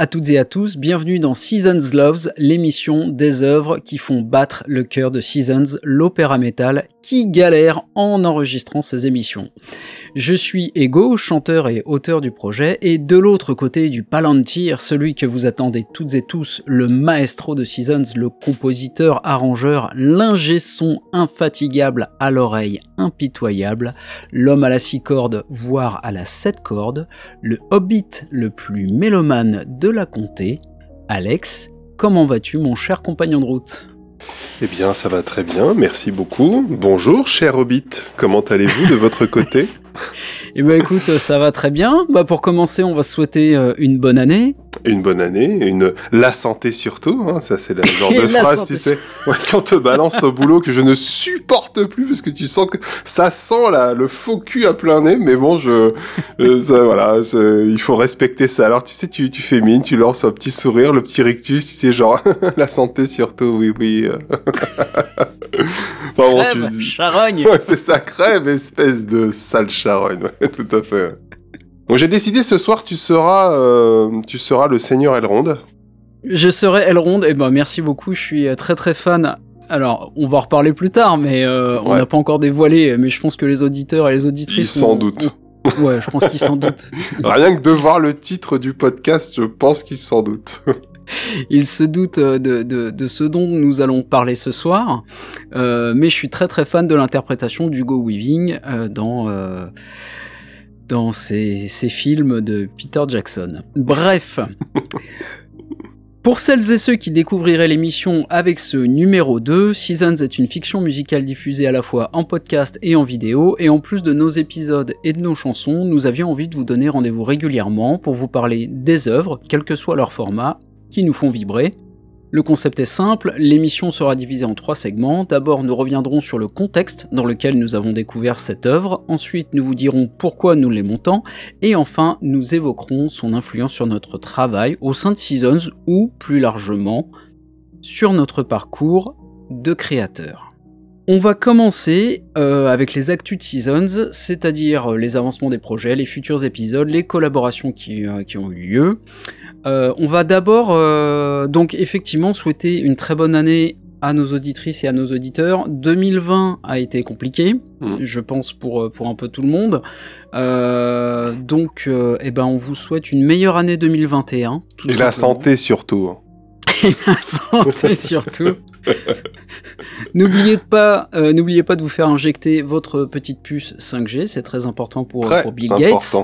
À toutes et à tous, bienvenue dans Seasons Loves, l'émission des œuvres qui font battre le cœur de Seasons, l'opéra métal qui galère en enregistrant ses émissions. Je suis Ego, chanteur et auteur du projet, et de l'autre côté du Palantir, celui que vous attendez toutes et tous, le maestro de Seasons, le compositeur, arrangeur, l'ingé son infatigable à l'oreille impitoyable, l'homme à la six cordes, voire à la sept cordes, le hobbit le plus mélomane de la comté, Alex, comment vas-tu mon cher compagnon de route? Eh bien, ça va très bien, merci beaucoup. Bonjour, cher Hobbit, comment allez-vous de votre côté? Eh bien écoute, ça va très bien. Bah, pour commencer, on va souhaiter euh, une bonne année. Une bonne année, une la santé surtout, hein. ça c'est le genre de phrase, tu sais, quand te balance au boulot que je ne supporte plus parce que tu sens que ça sent là, le faux cul à plein nez, mais bon, je, euh, voilà, il faut respecter ça. Alors tu sais, tu, tu fais mine, tu lances un petit sourire, le petit rictus, tu sais, genre la santé surtout, oui, oui. enfin, tu... charogne. Ouais, c'est ça, crève, espèce de sale charogne. tout à fait. Bon, j'ai décidé ce soir, tu seras, euh, tu seras le Seigneur Elrond. Je serai Elrond, et ben merci beaucoup, je suis très très fan. Alors, on va en reparler plus tard, mais euh, on n'a pas encore dévoilé, mais je pense que les auditeurs et les auditrices... Ils s'en doutent. Ouais, je pense qu'ils s'en doutent. Rien que de voir le titre du podcast, je pense qu'ils s'en doutent. Ils se doutent de, de, de, ce dont nous allons parler ce soir, euh, mais je suis très très fan de l'interprétation d'Hugo Weaving euh, dans dans ces, films de Peter Jackson. Bref. Pour celles et ceux qui découvriraient l'émission avec ce numéro 2, Seasons est une fiction musicale diffusée à la fois en podcast et en vidéo, et en plus de nos épisodes et de nos chansons, nous avions envie de vous donner rendez-vous régulièrement pour vous parler des œuvres, quel que soit leur format, qui nous font vibrer, le concept est simple, l'émission sera divisée en trois segments. D'abord, nous reviendrons sur le contexte dans lequel nous avons découvert cette œuvre, ensuite nous vous dirons pourquoi nous l'aimons tant, et enfin nous évoquerons son influence sur notre travail au sein de Seasons ou plus largement sur notre parcours de créateur. On va commencer euh, avec les actus de Seasons, c'est-à-dire les avancements des projets, les futurs épisodes, les collaborations qui, euh, qui ont eu lieu. Euh, on va d'abord euh, donc effectivement souhaiter une très bonne année à nos auditrices et à nos auditeurs. 2020 a été compliqué, hmm. je pense pour, euh, pour un peu tout le monde. donc, eh ben, on vous souhaite une meilleure année 2021. et la santé surtout. Hein. et la santé surtout. n'oubliez pas, n'oubliez pas de vous faire injecter votre petite puce 5G, c'est très important pour, pour Bill Gates.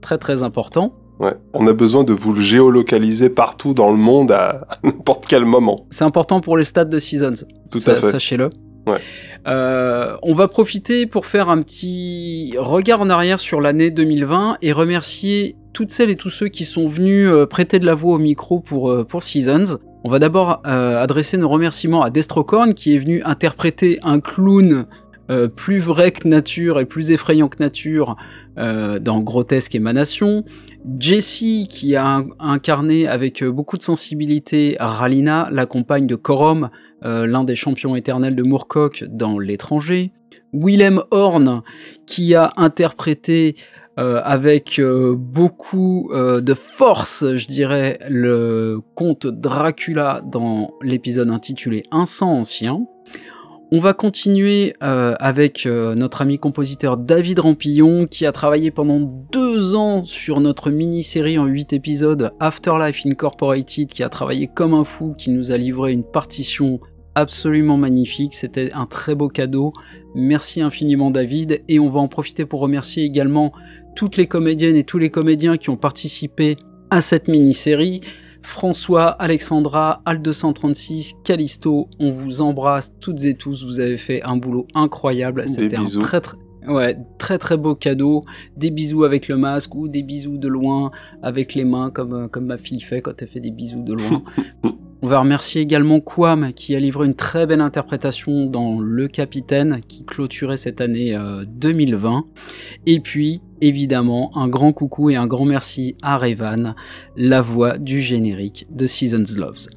Très très important. Ouais. On a besoin de vous le géolocaliser partout dans le monde à, n'importe quel moment. C'est important pour les stades de Seasons. Tout à fait. Sachez-le. Ouais. Euh, on va profiter pour faire un petit regard en arrière sur l'année 2020 et remercier toutes celles et tous ceux qui sont venus euh, prêter de la voix au micro pour, euh, pour Seasons. On va d'abord adresser nos remerciements à Destrocorn qui est venu interpréter un clown euh, plus vrai que nature et plus effrayant que nature euh, dans Grotesque Émanation. Jessie qui a incarné avec euh, beaucoup de sensibilité Ralina, la compagne de Corom, l'un des champions éternels de Moorcock dans L'étranger. Willem Horn qui a interprété avec beaucoup de force, je dirais, le conte Dracula dans l'épisode intitulé Un sang ancien. On va continuer euh, avec euh, notre ami compositeur David Rampillon qui a travaillé pendant deux ans sur notre mini-série en huit épisodes Afterlife Incorporated qui a travaillé comme un fou, qui nous a livré une partition absolument magnifique. C'était un très beau cadeau. Merci infiniment David et on va en profiter pour remercier également toutes les comédiennes et tous les comédiens qui ont participé à cette mini-série. François, Alexandra, Al236, Callisto, on vous embrasse toutes et tous, vous avez fait un boulot incroyable, c'était un très très... Ouais, très très beau cadeau. Des bisous avec le masque ou des bisous de loin avec les mains comme, euh, comme ma fille fait quand elle fait des bisous de loin. On va remercier également Quam qui a livré une très belle interprétation dans Le Capitaine qui clôturait cette année 2020. Euh, et puis, évidemment, un grand coucou et un grand merci à Revan, la voix du générique de Seasons Loves.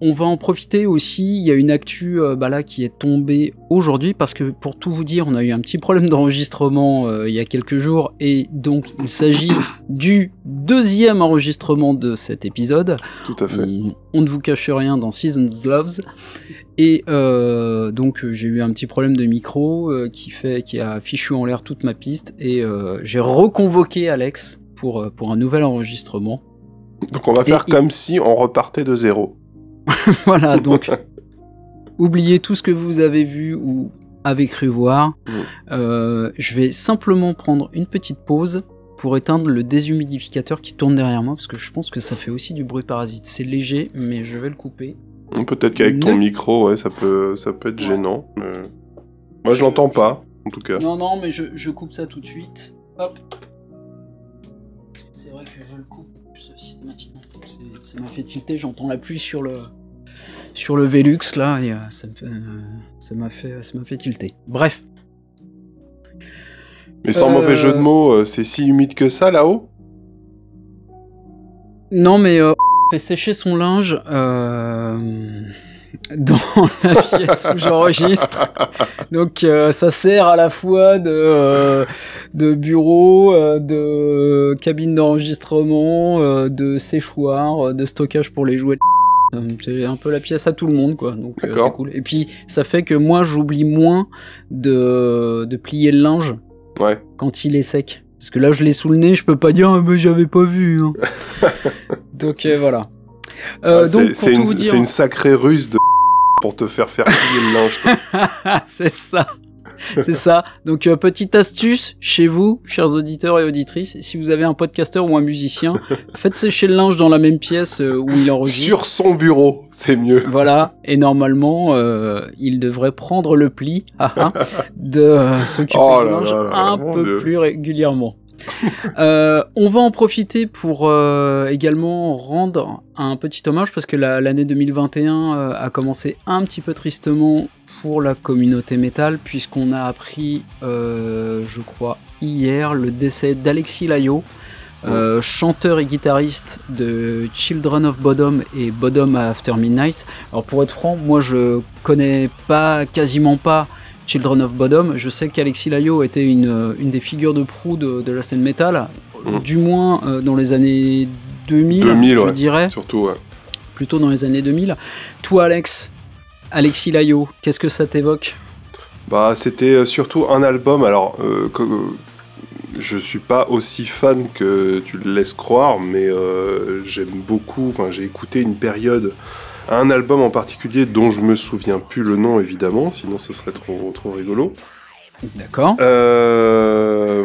On va en profiter aussi. Il y a une actu euh, bah là qui est tombée aujourd'hui parce que pour tout vous dire, on a eu un petit problème d'enregistrement euh, il y a quelques jours et donc il s'agit du deuxième enregistrement de cet épisode. Tout à fait. On, ne vous cache rien dans Seasons Loves et euh, donc j'ai eu un petit problème de micro qui fait qui a fichu en l'air toute ma piste et j'ai reconvoqué Alex pour pour un nouvel enregistrement. Donc on va faire comme si on repartait de zéro. voilà, donc oubliez tout ce que vous avez vu ou avez cru voir. Mm. Euh, je vais simplement prendre une petite pause pour éteindre le déshumidificateur qui tourne derrière moi, parce que je pense que ça fait aussi du bruit parasite. C'est léger, mais je vais le couper. Peut-être qu'avec ton micro, ouais, ça peut, ça peut être gênant. Moi, je l'entends pas, en tout cas. Non, non, mais je, je coupe ça tout de suite. Hop. C'est vrai que je le coupe systématiquement. Ça m'a fait tilter, j'entends la pluie sur le, sur le Velux là, et euh, euh, ça m'a fait, ça m'a fait tilter. Bref. Mais sans mauvais jeu de mots, euh, c'est si humide que ça là-haut? Non, mais euh, fait sécher son linge dans la pièce où j'enregistre. Donc ça sert à la fois de, de bureau, de cabine d'enregistrement, de séchoir, de stockage pour les jouets. Euh, c'est un peu la pièce à tout le monde, quoi. Donc euh, c'est cool. Et puis ça fait que moi j'oublie moins de, de plier le linge ouais. quand il est sec. Parce que là je l'ai sous le nez, je peux pas dire ah, mais j'avais pas vu. Hein. donc euh, voilà. c'est une, une, sacrée ruse de pour te faire faire plier le linge. c'est ça. c'est ça. Donc, euh, petite astuce chez vous, chers auditeurs et auditrices, si vous avez un podcasteur ou un musicien, faites sécher le linge dans la même pièce euh, où il enregistre. Sur son bureau, c'est mieux. Voilà. Et normalement, euh, il devrait prendre le pli ah, ah, de s'occuper oh du linge un peu plus régulièrement. Euh, on va en profiter pour euh, également rendre un petit hommage parce que l'année 2021 euh, a commencé un petit peu tristement pour la communauté métal puisqu'on a appris, je crois, hier le décès d'Alexis Layo. chanteur et guitariste de Children of Bodom et Bodom After Midnight. Alors pour être franc, moi je connais pas quasiment pas Children of Bodom. Je sais qu'Alexis Layo était une, euh, une, des figures de proue de, la scène métal, mm. du moins euh, dans les années 2000, je dirais. Surtout, ouais. Plutôt dans les années 2000. Toi, Alex, Alexis Layo, qu'est-ce que ça t'évoque? Bah, c'était euh, surtout un album. Alors, que, je suis pas aussi fan que tu le laisses croire, mais j'aime beaucoup. Enfin, j'ai écouté une période un album en particulier dont je me souviens plus le nom évidemment, sinon ce serait trop, trop rigolo. D'accord. Euh,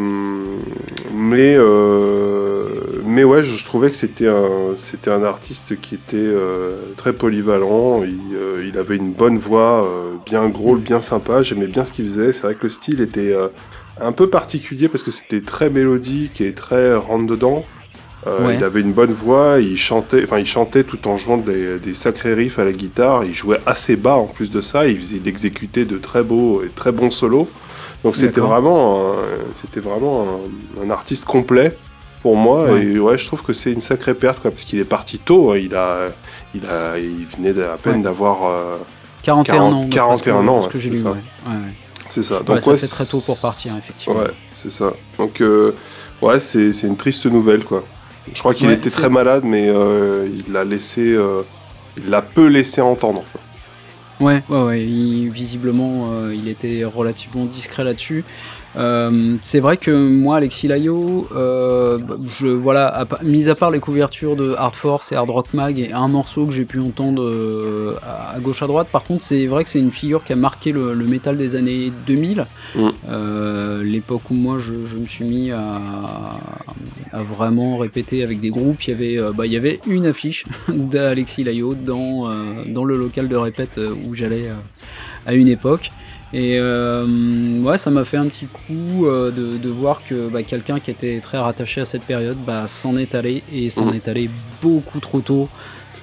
mais, euh, mais ouais, je, trouvais que c'était un, c'était un artiste qui était euh, très polyvalent. Il, il, avait une bonne voix, bien gros, bien sympa. J'aimais bien ce qu'il faisait. C'est vrai que le style était un peu particulier parce que c'était très mélodique et très rentre dedans. Euh, il avait une bonne voix, il chantait, enfin il chantait tout en jouant des, sacrés riffs à la guitare. Il jouait assez bas en plus de ça. Il faisait d'exécuter de très beaux et très bons solos. Donc c'était vraiment, c'était vraiment un, artiste complet pour moi. Et ouais, je trouve que c'est une sacrée perte quoi, parce qu'il est parti tôt. Hein. Il a, il a, il venait à peine d'avoir 41 euh, ans. 41 ans, que j'ai C'est ça. Donc ça fait très tôt pour partir effectivement. Ouais, c'est ça. Donc euh, ouais, c'est une triste nouvelle quoi. Je crois qu'il était très malade, mais euh, il l'a laissé, euh, il l'a peu laissé entendre. Ouais, ouais, ouais. visiblement, euh, il était relativement discret là-dessus. Euh, c'est vrai que moi, Alexis Layo, euh, je, voilà, à, mis à part les couvertures de Hard Force et Hard Rock Mag et un morceau que j'ai pu entendre euh, à, gauche à droite, par contre, c'est vrai que c'est une figure qui a marqué le, métal des années 2000, mm. l'époque où moi je, me suis mis à, vraiment répéter avec des groupes. Il y avait, bah, il y avait une affiche d'Alexis Layo dans, dans le local de répète où j'allais à une époque. Et euh, ouais, ça m'a fait un petit coup euh, de, voir que bah, quelqu'un qui était très rattaché à cette période bah, s'en est allé et s'en mmh. est allé beaucoup trop tôt.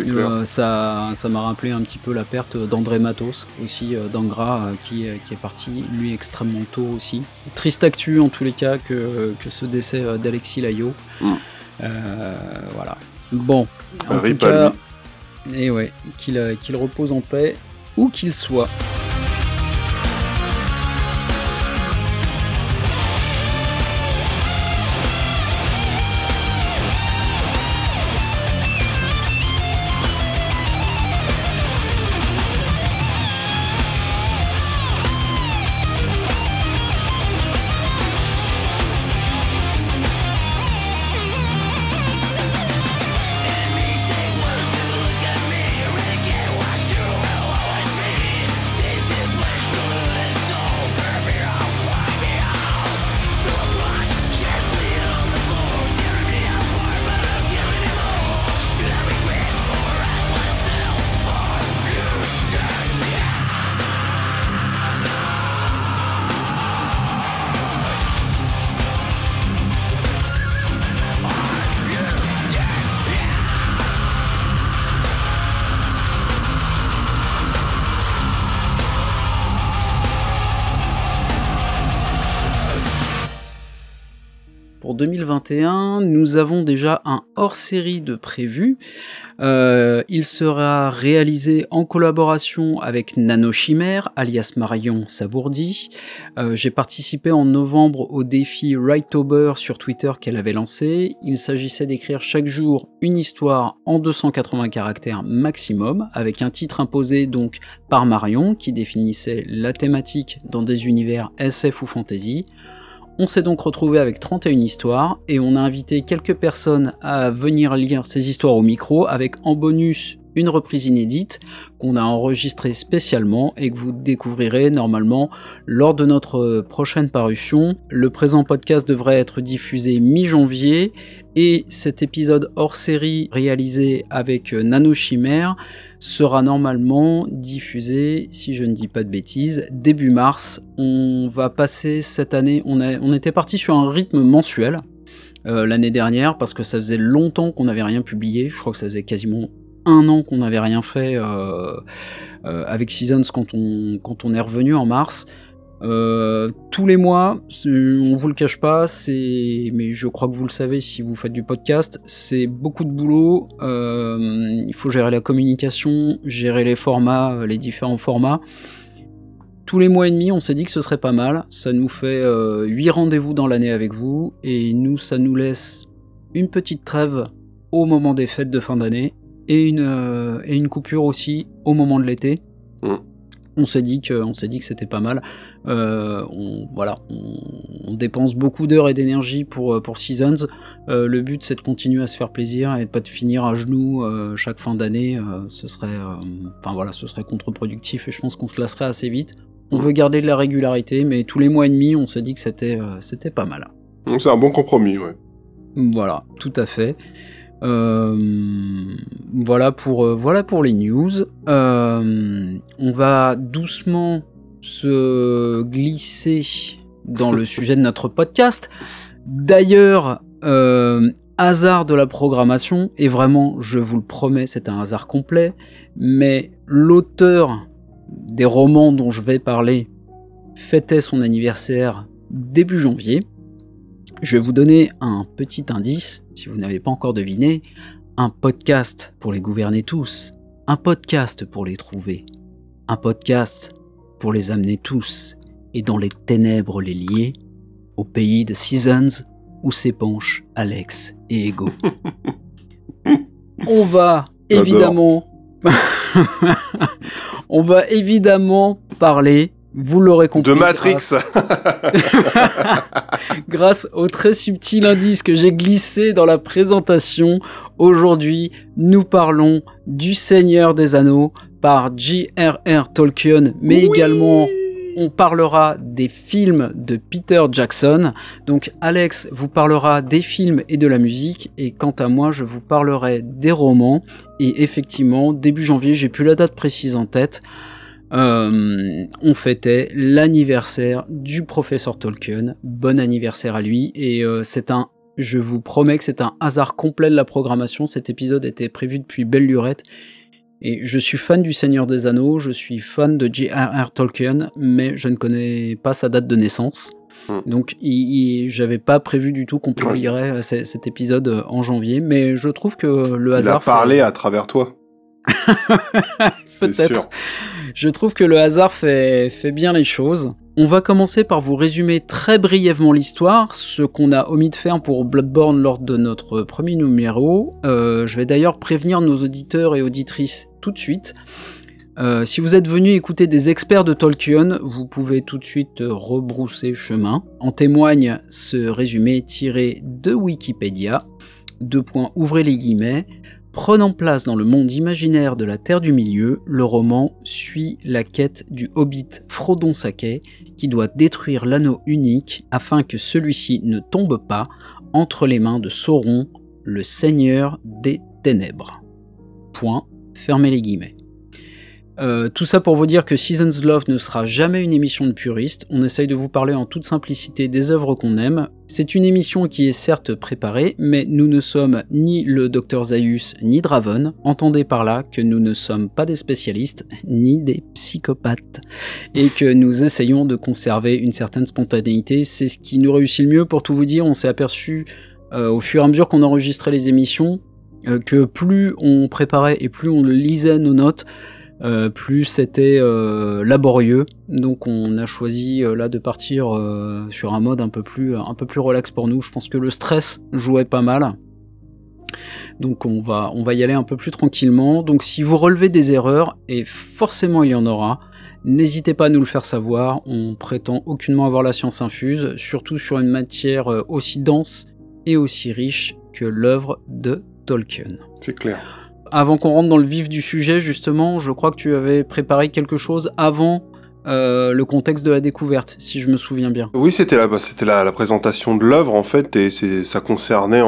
Euh, ça, ça m'a rappelé un petit peu la perte d'André Matos aussi d'Angra qui, qui, est parti lui extrêmement tôt aussi. Triste actu en tous les cas que, que ce décès d'Alexis Layo. Mmh. voilà. Bon, en tout cas, Et ouais, qu'il repose en paix, où qu'il soit. 2021, nous avons déjà un hors-série de prévu. Euh, il sera réalisé en collaboration avec Nano Chimère, alias Marion Sabourdi. Euh, j'ai participé en novembre au défi Wrighttober sur Twitter qu'elle avait lancé. Il s'agissait d'écrire chaque jour une histoire en 280 caractères maximum, avec un titre imposé donc par Marion qui définissait la thématique dans des univers SF ou fantasy. On s'est donc retrouvé avec 31 histoires et on a invité quelques personnes à venir lire ces histoires au micro avec en bonus une reprise inédite qu'on a enregistrée spécialement et que vous découvrirez normalement lors de notre prochaine parution. Le présent podcast devrait être diffusé mi-janvier et cet épisode hors série réalisé avec Nano Chimère sera normalement diffusé, si je ne dis pas de bêtises, début mars. On va passer cette année, on, était parti sur un rythme mensuel. Euh, l'année dernière parce que ça faisait longtemps qu'on n'avait rien publié. Je crois que ça faisait quasiment un an qu'on n'avait rien fait euh, euh, avec Seasons quand on, quand on est revenu en mars. Euh, tous les mois, on vous le cache pas, mais je crois que vous le savez si vous faites du podcast, c'est beaucoup de boulot. il faut gérer la communication, gérer les formats, les différents formats. Tous les mois et demi, on s'est dit que ce serait pas mal. Ça nous fait 8 rendez-vous dans l'année avec vous, et nous, ça nous laisse une petite trêve au moment des fêtes de fin d'année et une, euh, et une coupure aussi au moment de l'été. Mm. On s'est dit que, on s'est dit que c'était pas mal. Euh, on, voilà, on, dépense beaucoup d'heures et d'énergie pour, euh, pour Seasons. le but c'est de continuer à se faire plaisir et pas de finir à genoux chaque fin d'année. ce serait, enfin voilà, ce serait contre-productif et je pense qu'on se lasserait assez vite. On veut garder de la régularité, mais tous les mois et demi, on s'est dit que c'était, c'était pas mal. C'est un bon compromis, ouais. Voilà, tout à fait. Euh, voilà, pour, euh, voilà pour les news. Euh, on va doucement se glisser dans le sujet de notre podcast. D'ailleurs, hasard de la programmation, et vraiment, je vous le promets, c'est un hasard complet, mais l'auteur des romans dont je vais parler fêtait son anniversaire début janvier. Je vais vous donner un petit indice, si vous n'avez pas encore deviné, un podcast pour les gouverner tous, un podcast pour les trouver, un podcast pour les amener tous, et dans les ténèbres les lier, au pays de Seasons où s'épanchent Alex et Ego. On va évidemment... On va évidemment parler vous l'aurez compris. De Matrix. Grâce... au très subtil indice que j'ai glissé dans la présentation, aujourd'hui, nous parlons du Seigneur des Anneaux par J.R.R. Tolkien, mais également on parlera des films de Peter Jackson. Donc Alex vous parlera des films et de la musique, et quant à moi, je vous parlerai des romans. Et effectivement, début janvier, j'ai plus la date précise en tête. Euh, on fêtait l'anniversaire du professeur Tolkien. Bon anniversaire à lui. Et euh, c'est un, je vous promets que c'est un hasard complet de la programmation. Cet épisode était prévu depuis belle lurette. Et je suis fan du Seigneur des Anneaux, je suis fan de J.R.R. Tolkien, mais je ne connais pas sa date de naissance. Hmm. Donc j'avais pas prévu du tout qu'on publierait euh, cet épisode en janvier, mais je trouve que le hasard... Il a parlé à travers toi. Peut-être. Je trouve que le hasard fait, fait bien les choses. On va commencer par vous résumer très brièvement l'histoire, ce qu'on a omis de faire pour Bloodborne lors de notre premier numéro. Euh, je vais d'ailleurs prévenir nos auditeurs et auditrices tout de suite. Euh, si vous êtes venu écouter des experts de Tolkien, vous pouvez tout de suite rebrousser chemin. En témoigne ce résumé tiré de Wikipédia. Deux points, ouvrez les guillemets. Prenant place dans le monde imaginaire de la Terre du Milieu, le roman suit la quête du hobbit Frodon Sake qui doit détruire l'anneau unique afin que celui-ci ne tombe pas entre les mains de Sauron, le seigneur des ténèbres. Point, fermez les guillemets. Euh, tout ça pour vous dire que Seasons Love ne sera jamais une émission de puriste, on essaye de vous parler en toute simplicité des œuvres qu'on aime. C'est une émission qui est certes préparée, mais nous ne sommes ni le Dr Zaius ni Draven, entendez par là que nous ne sommes pas des spécialistes, ni des psychopathes, et que nous essayons de conserver une certaine spontanéité, c'est ce qui nous réussit le mieux. Pour tout vous dire, on s'est aperçu euh, au fur et à mesure qu'on enregistrait les émissions, euh, que plus on préparait et plus on lisait nos notes, euh, plus c'était euh, laborieux. Donc on a choisi euh, là de partir sur un mode un peu plus un peu plus relax pour nous. Je pense que le stress jouait pas mal. Donc on va on va y aller un peu plus tranquillement. Donc si vous relevez des erreurs et forcément il y en aura, n'hésitez pas à nous le faire savoir. On prétend aucunement avoir la science infuse, surtout sur une matière aussi dense et aussi riche que l'œuvre de Tolkien. C'est clair. Avant qu'on rentre dans le vif du sujet, justement, je crois que tu avais préparé quelque chose avant euh, le contexte de la découverte, si je me souviens bien. Oui, c'était la, bah, c'était la, présentation de l'œuvre en fait, et c'est, ça concernait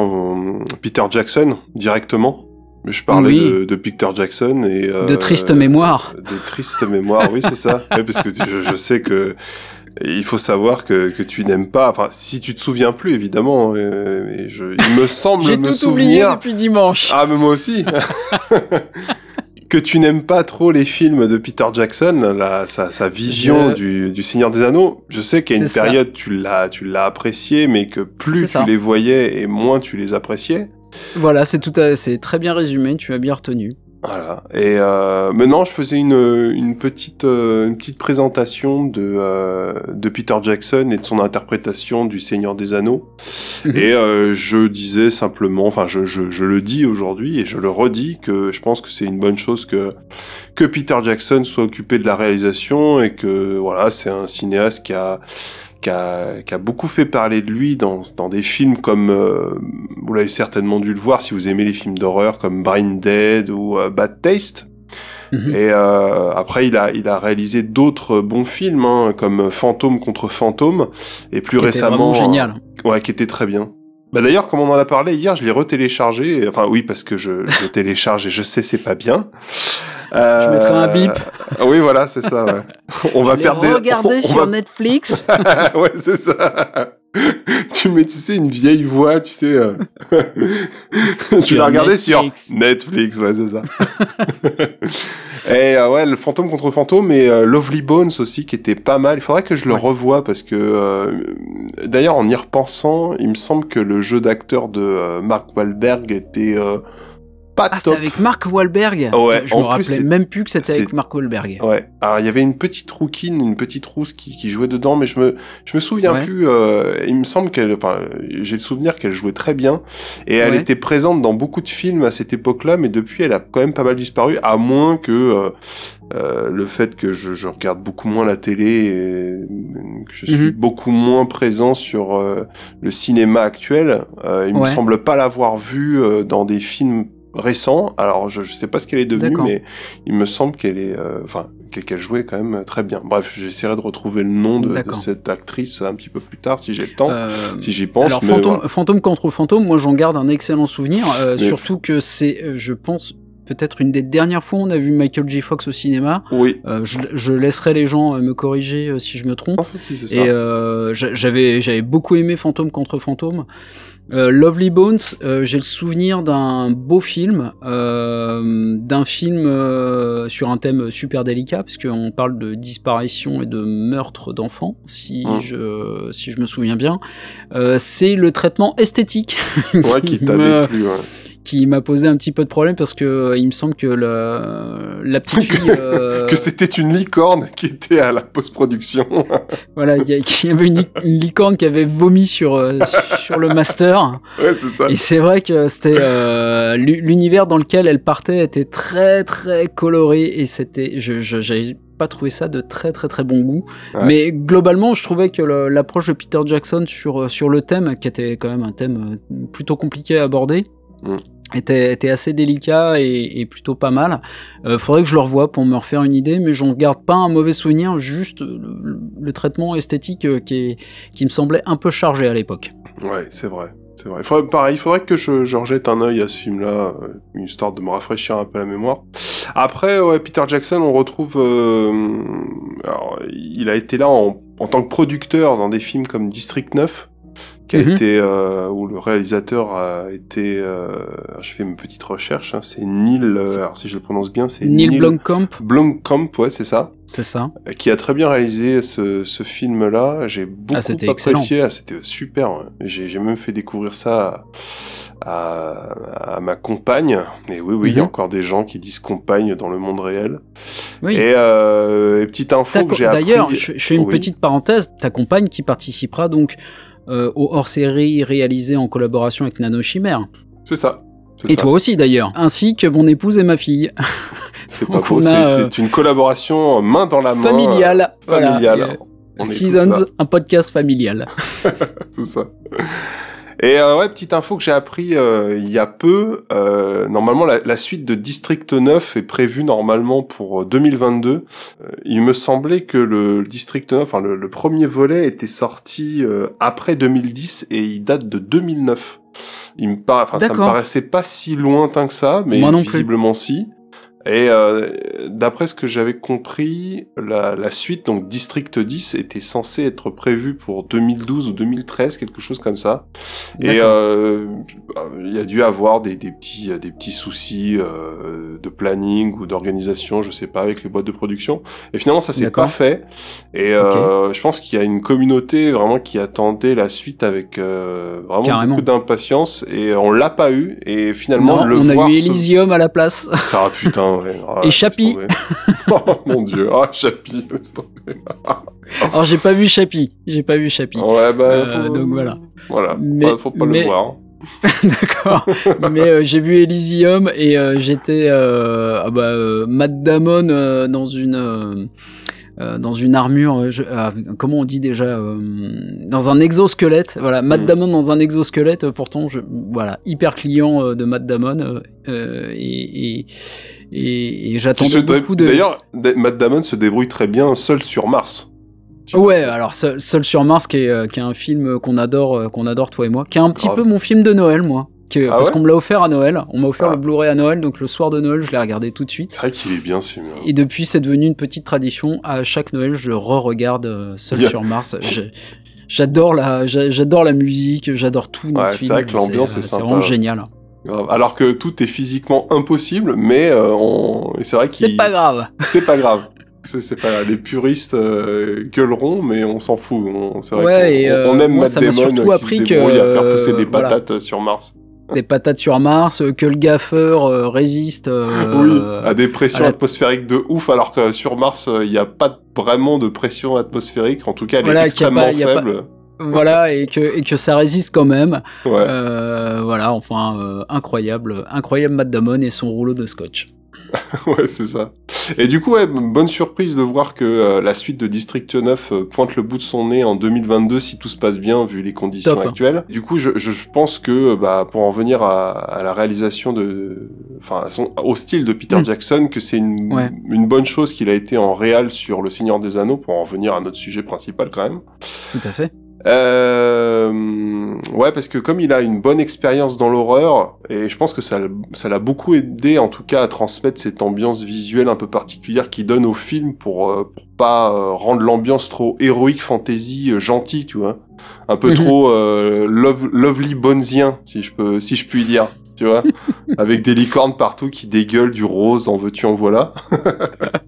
Peter Jackson directement. Je parlais de, Peter Jackson et euh, de triste mémoire. De triste mémoire, oui, c'est ça. parce que je, sais que il faut savoir que, que tu n'aimes pas, enfin, si tu te souviens plus, évidemment, euh, je, il me semble me tout souvenir... oublié depuis dimanche. Ah, mais moi aussi. que tu n'aimes pas trop les films de Peter Jackson, la, sa, sa vision du, du Seigneur des Anneaux. Je sais qu'à une période, tu l'as, tu l'as apprécié, mais que plus tu les voyais et moins tu les appréciais. Voilà, c'est tout, c'est très bien résumé, tu as bien retenu. Voilà. Et euh, maintenant, je faisais une, une petite euh, une petite présentation de euh, de Peter Jackson et de son interprétation du Seigneur des Anneaux. Mhm. Et euh, je disais simplement, enfin, je, je, je le dis aujourd'hui et je le redis que je pense que c'est une bonne chose que que Peter Jackson soit occupé de la réalisation et que voilà, c'est un cinéaste qui a qui a, beaucoup fait parler de lui dans, dans des films comme, euh, vous l'avez certainement dû le voir si vous aimez les films d'horreur comme Brain Dead ou euh, Bad Taste. Mhm. Et euh, après, il a, il a réalisé d'autres bons films, hein, comme Fantôme contre Fantôme, et plus qui récemment, était génial. ouais, qui était très bien. Bah d'ailleurs, comme on en a parlé hier, je l'ai retéléchargé. Enfin oui, parce que je, je télécharge et je sais c'est pas bien. Je mettrai un bip. Euh, oui, voilà, c'est ça. Ouais. On va perdre. Regarder sur Netflix. ouais, c'est ça. tu mets, tu sais, une vieille voix, tu sais. Euh... tu l'as regardé sur Netflix, ouais, c'est ça. et euh, ouais, le fantôme contre fantôme et euh, Lovely Bones aussi, qui était pas mal. Il faudrait que je le revoie parce que, d'ailleurs, en y repensant, il me semble que le jeu d'acteur de Mark Wahlberg était pas ah, top. avec Mark Wahlberg. Ouais, je me rappelais même plus que c'était avec Mark Wahlberg. Ouais. Alors il y avait une petite rouquine, une petite rousse qui, qui jouait dedans, mais je me je me souviens plus. Euh, il me semble qu'elle, enfin, j'ai le souvenir qu'elle jouait très bien et elle était présente dans beaucoup de films à cette époque-là, mais depuis elle a quand même pas mal disparu, à moins que euh, euh, le fait que je, je, regarde beaucoup moins la télé et que je suis mhm. beaucoup moins présent sur euh, le cinéma actuel. Euh, il me semble pas l'avoir vu dans des films récent. Alors, je, je sais pas ce qu'elle est devenue, mais il me semble qu'elle est, euh, enfin, qu'elle jouait quand même très bien. Bref, j'essaierai de retrouver le nom de, cette actrice un petit peu plus tard, si j'ai le temps, euh, si j'y pense. Alors, fantôme, fantôme, contre fantôme, moi j'en garde un excellent souvenir, euh, surtout que c'est, je pense, peut-être une des dernières fois où on a vu Michael J. Fox au cinéma. Oui. je, je, laisserai les gens me corriger si je me trompe. Ah, si, ça. Et j'avais j'avais beaucoup aimé Fantôme contre Fantôme. Euh, Lovely Bones, euh, j'ai le souvenir d'un beau film, euh, d'un film sur un thème super délicat, puisqu'on parle de disparition et de meurtre d'enfants, si, mmh. je, si je me souviens bien. c'est le traitement esthétique qui, qui t'a déplu, qui m'a posé un petit peu de problème parce que il me semble que le, la petite fille que c'était une licorne qui était à la post-production. voilà, il y, y, avait une, une, licorne qui avait vomi sur sur le master. Ouais, c'est ça. Et c'est vrai que c'était l'univers dans lequel elle partait était très très coloré et c'était je j'avais pas trouvé ça de très très très bon goût. Mais globalement, je trouvais que l'approche de Peter Jackson sur, sur le thème, qui était quand même un thème euh, plutôt compliqué à aborder, mm. Était, était, assez délicat et, plutôt pas mal. Euh, faudrait que je le revoie pour me refaire une idée, mais j'en garde pas un mauvais souvenir, juste le, traitement esthétique euh, qui, qui me semblait un peu chargé à l'époque. Ouais, c'est vrai. C'est vrai. Il pareil, il faudrait que je, je rejette un œil à ce film-là, une histoire de me rafraîchir un peu la mémoire. Après, ouais, Peter Jackson, on retrouve. Euh, alors, il a été là en, en, tant que producteur dans des films comme District 9, qui a mhm. été euh, où le réalisateur a été. Euh, je fais une petite recherche. Hein, c'est Neil. Euh, alors si je le prononce bien, c'est Neil, Neil Blomkamp. Blomkamp, ouais, c'est ça. C'est ça. Qui a très bien réalisé ce, ce film-là. J'ai beaucoup ah, apprécié. Ah, c'était super. J'ai même fait découvrir ça. À, à, ma compagne. Et oui, oui, il y a mhm. encore des gens qui disent compagne dans le monde réel. Oui. Et, euh, petite info que j'ai appris. D'ailleurs, je, je, fais une petite parenthèse. Ta compagne qui participera donc euh, au hors-série réalisé en collaboration avec Nano Chimère. C'est ça. Et toi aussi d'ailleurs, ainsi que mon épouse et ma fille. C'est pas faux, c'est euh, une collaboration main dans la main. Familiale. Familiale. Seasons, un podcast familial. c'est ça. Et euh, ouais, petite info que j'ai appris euh, il y a peu. Euh, normalement, la, la, suite de District 9 est prévue normalement pour 2022. Euh, euh, il me semblait que le District 9, enfin le, le premier volet, était sorti après 2010 et il date de 2009. Il me paraît, enfin ça me paraissait pas si lointain que ça, mais visiblement si. Et euh, d'après ce que j'avais compris, la, la, suite, donc District 10, était censée être prévue pour 2012 ou 2013, quelque chose comme ça. Et euh, il y a dû avoir des, des petits, des petits soucis euh, de planning ou d'organisation, je sais pas, avec les boîtes de production. Et finalement, ça s'est pas fait. Et euh, je pense qu'il y a une communauté vraiment qui attendait la suite avec euh, vraiment beaucoup d'impatience. Et on l'a pas eu. Et finalement, le on voir... a eu Elysium à la place. Ça, putain. Ah, et Chapi. oh mon dieu, ah Chapi, Alors j'ai pas vu Chapi, j'ai pas vu Chapi. Ouais bah euh, donc voilà. Voilà, mais, faut pas le voir. D'accord. mais euh, j'ai vu Elysium et euh, j'étais ah bah, Matt Damon dans une dans une armure, comment on dit déjà, dans un exosquelette. Voilà, Matt mm. Damon dans un exosquelette. Pourtant, je, voilà, hyper client de Matt Damon et, et et, et j'attendais beaucoup de. D'ailleurs, Matt Damon se débrouille très bien seul sur Mars. Ouais, alors seul, sur Mars, qui est, euh, qui est un film qu'on adore, euh, qu'on adore toi et moi, qui est un petit peu mon film de Noël, moi. Que, ah parce qu'on me l'a offert à Noël, on m'a offert ah. le Blu-ray à Noël, donc le soir de Noël, je l'ai regardé tout de suite. C'est vrai qu'il est bien ce film. Et depuis, c'est devenu une petite tradition. À chaque Noël, je re-regarde euh, Seul sur Mars. J'adore la, j'adore la musique, j'adore tout. C'est vrai que l'ambiance est, est, sympa. C'est vraiment génial. Alors que tout est physiquement impossible, mais euh, on... c'est vrai qu'il... C'est pas grave. C'est pas grave. C'est pas les puristes euh, gueuleront, mais on s'en fout. C'est vrai ouais, on, euh, aime Matt Damon qui appris se que, à faire pousser des patates sur Mars. Des patates sur Mars, que le gaffeur résiste oui, à des pressions atmosphériques de ouf, alors que sur Mars, il n'y a pas vraiment de pression atmosphérique. En tout cas, elle est extrêmement faible voilà et que et que ça résiste quand même. Euh, voilà, enfin euh, incroyable, incroyable Matt Damon et son rouleau de scotch. ouais, c'est ça. Et du coup, ouais, bonne surprise de voir que euh, la suite de District 9 pointe le bout de son nez en 2022 si tout se passe bien vu les conditions actuelles. Du coup, je, je, pense que bah, pour en venir à, à la réalisation de, enfin, au style de Peter mm. Jackson, que c'est une, une bonne chose qu'il a été en réel sur Le Seigneur des Anneaux pour en venir à notre sujet principal quand même. Tout à fait. Euh, ouais, parce que comme il a une bonne expérience dans l'horreur, et je pense que ça, ça l'a beaucoup aidé, en tout cas, à transmettre cette ambiance visuelle un peu particulière qu'il donne au film pour, euh, pour pas euh, rendre l'ambiance trop héroïque, fantasy, euh, gentil, tu vois, un peu mhm. trop love, lovely bonzien, si je peux, si je puis dire, tu vois, avec des licornes partout qui dégueulent du rose, en veux-tu en voilà.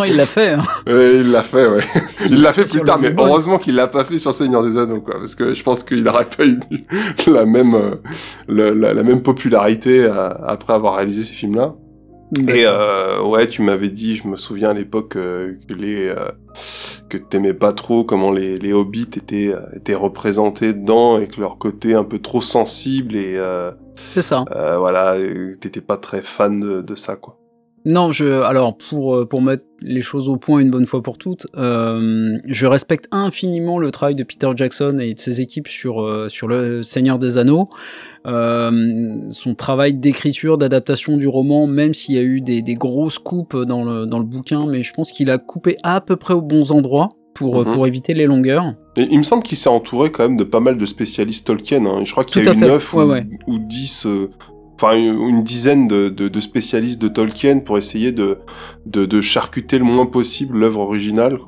pourtant il l'a fait. Hein. il l'a fait, ouais. Il l'a fait plus tard, mais heureusement qu'il l'a pas fait sur Seigneur des Anneaux, quoi, parce que je pense qu'il aurait pas eu la même, euh, la, la, même popularité euh, après avoir réalisé ces films-là. Et euh, ouais, tu m'avais dit, je me souviens à l'époque euh, que les euh, que t'aimais pas trop comment les, les hobbits étaient étaient représentés dedans et que leur côté un peu trop sensible et c'est ça. voilà, t'étais pas très fan de, de ça quoi. Non, je, alors pour, euh, pour mettre les choses au point une bonne fois pour toutes, euh, je respecte infiniment le travail de Peter Jackson et de ses équipes sur, euh, sur Le Seigneur des Anneaux. son travail d'écriture, d'adaptation du roman, même s'il y a eu des, des grosses coupes dans le, dans le bouquin, mais je pense qu'il a coupé à peu près aux bons endroits pour, mhm. pour éviter les longueurs. Et il me semble qu'il s'est entouré quand même de pas mal de spécialistes Tolkien. Hein. Je crois qu'il y a eu 9 ou, ou 10 enfin une dizaine de, spécialistes de Tolkien pour essayer de charcuter le moins possible l'œuvre originale.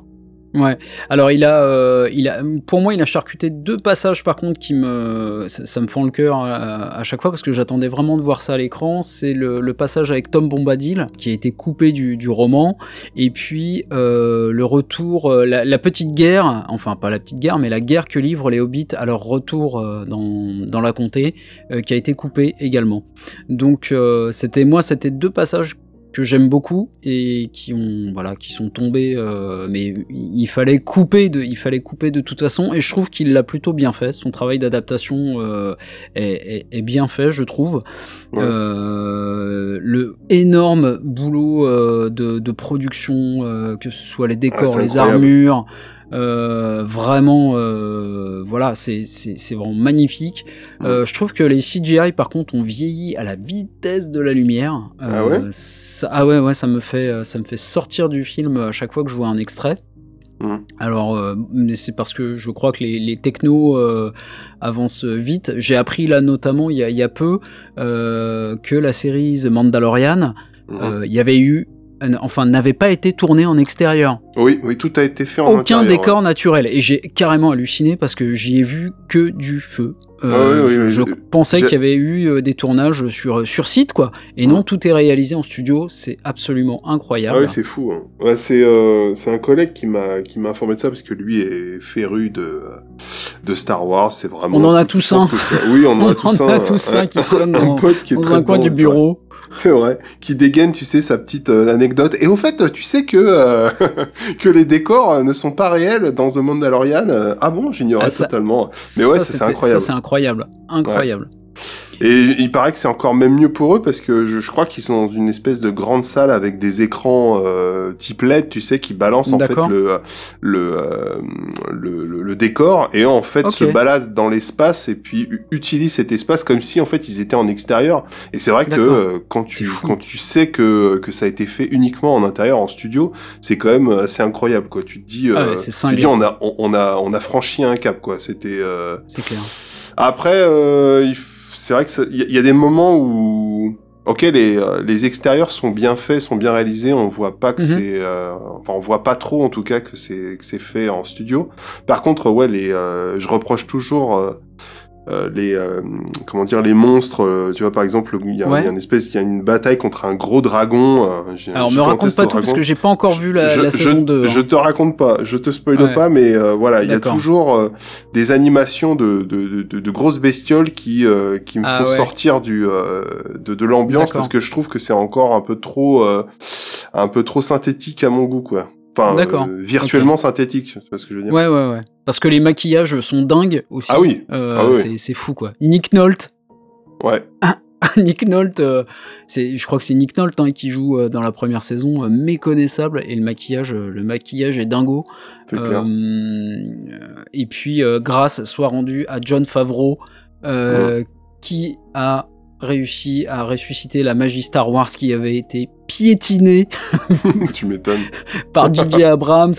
Ouais. Alors il a, euh, il a, pour moi, il a charcuté deux passages par contre qui me, ça, me fend le cœur à, chaque fois parce que j'attendais vraiment de voir ça à l'écran. C'est le, passage avec Tom Bombadil qui a été coupé du, du roman, et puis euh, le retour, euh, la, petite guerre, enfin pas la petite guerre, mais la guerre que livrent les hobbits à leur retour euh, dans, dans la comté, euh, qui a été coupé également. Donc c'était moi, c'était deux passages que j'aime beaucoup et qui ont voilà qui sont tombés euh, mais il fallait couper de il fallait couper de toute façon et je trouve qu'il l'a plutôt bien fait. Son travail d'adaptation euh, est, est, bien fait je trouve. Euh, le énorme boulot euh, de, de, production euh, que ce soit les décors les armures euh, vraiment, euh, voilà, c'est vraiment magnifique. Euh, je trouve que les CGI, par contre, ont vieilli à la vitesse de la lumière. ah ouais? ça, Ah ouais, ouais, ça me fait, ça me fait sortir du film à chaque fois que je vois un extrait. Alors, euh, c'est parce que je crois que les, les technos euh, avancent vite. J'ai appris là notamment il y a, y a peu euh, que la série The Mandalorian, il y avait eu enfin n'avait pas été tourné en extérieur. Oui, oui, tout a été fait en Aucun décor naturel. Et j'ai carrément halluciné parce que j'y ai vu que du feu. Euh, ah je, pensais qu'il y avait eu euh, des tournages sur, sur site, quoi. Et non, tout est réalisé en studio. C'est absolument incroyable. Ah oui, c'est fou. Hein. Ouais, c'est euh, un collègue qui m'a qui informé de ça parce que lui est féru de de Star Wars. C'est vraiment. On en a tous un. Oui, on en a tous un. On a tous un qui traîne dans, dans un coin du bureau. C'est vrai. Qui dégaine, tu sais, sa petite anecdote. Et au fait, tu sais que que les décors ne sont pas réels dans The Mandalorian. ah bon, j'ignorais ah, totalement. Mais ouais, c'est incroyable. Ça, c'est incroyable. Incroyable. Et il paraît que c'est encore même mieux pour eux parce que je, je, crois qu'ils sont dans une espèce de grande salle avec des écrans euh, type LED, tu sais, qui balancent en fait le le, euh, le, le, décor et en fait se baladent dans l'espace et puis utilisent cet espace comme si en fait ils étaient en extérieur. Et c'est vrai que euh, quand tu quand tu sais que que ça a été fait uniquement en intérieur en studio, c'est quand même assez incroyable quoi. Tu te dis, ah ouais, tu dis on a on, a on a franchi un cap quoi. C'était c'est clair. Après, euh, c'est vrai que il y, a des moments où, ok, les, euh, les extérieurs sont bien faits, sont bien réalisés. On voit pas que mhm. c'est, euh, enfin, on voit pas trop en tout cas que c'est que c'est fait en studio. Par contre, ouais, les, je reproche toujours euh, les euh, comment dire les monstres euh, tu vois par exemple il y, a, une espèce il y a une bataille contre un gros dragon alors me raconte pas tout parce que j'ai pas encore vu la, la saison 2 hein. je te raconte pas je te spoile pas mais voilà il y a toujours des animations de, de, de, de, grosses bestioles qui qui me ah font sortir du de, de l'ambiance parce que je trouve que c'est encore un peu trop un peu trop synthétique à mon goût quoi Enfin, euh, virtuellement synthétique, tu vois ce que je veux dire Ouais, ouais, ouais. Parce que les maquillages sont dingues aussi. Ah oui, euh, ah oui. C'est fou, quoi. Nick Nolte. Ouais. Nick Nolte, euh, c'est, je crois que c'est Nick Nolte hein, qui joue euh, dans la première saison, euh, méconnaissable, et le maquillage, le maquillage est dingo. Clair. et puis, grâce soit rendue à John Favreau, qui a réussi à ressusciter la magie Star Wars qui avait été piétinée tu m'étonnes. par J.J. Abrams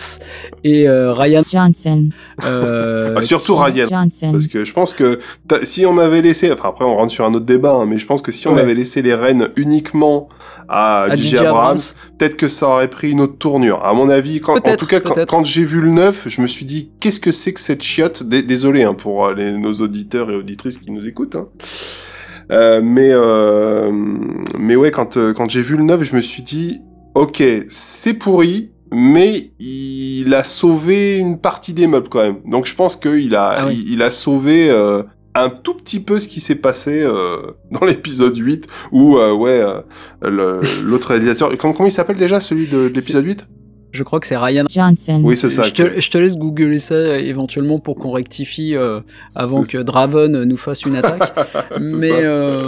et euh, Ryan. Johnson. Euh, ah, surtout Ryan. Parce que je pense que si on avait laissé enfin après on rentre sur un autre débat hein, mais je pense que si on avait laissé les rênes uniquement à, J.J. Abrams, peut-être que ça aurait pris une autre tournure. À mon avis quand, en tout cas quand, j'ai vu le neuf je me suis dit qu'est-ce que c'est que cette chiotte? Désolé hein, pour euh, les, nos auditeurs et auditrices qui nous écoutent hein. Euh, mais euh, mais ouais, quand euh, quand j'ai vu le 9, je me suis dit, ok, c'est pourri, mais il a sauvé une partie des meubles quand même. Donc je pense qu'il a, Ah oui. il, il a sauvé euh, un tout petit peu ce qui s'est passé euh, dans l'épisode 8, où, euh, ouais, euh, l'autre réalisateur... Comment, comment il s'appelle déjà, celui de, de l'épisode 8 Je crois que c'est Ryan. Johnson. Oui, c'est ça. Je te, je te laisse googler ça euh, éventuellement pour qu'on rectifie euh, avant que ça. Draven nous fasse une attaque. Mais, ça. euh,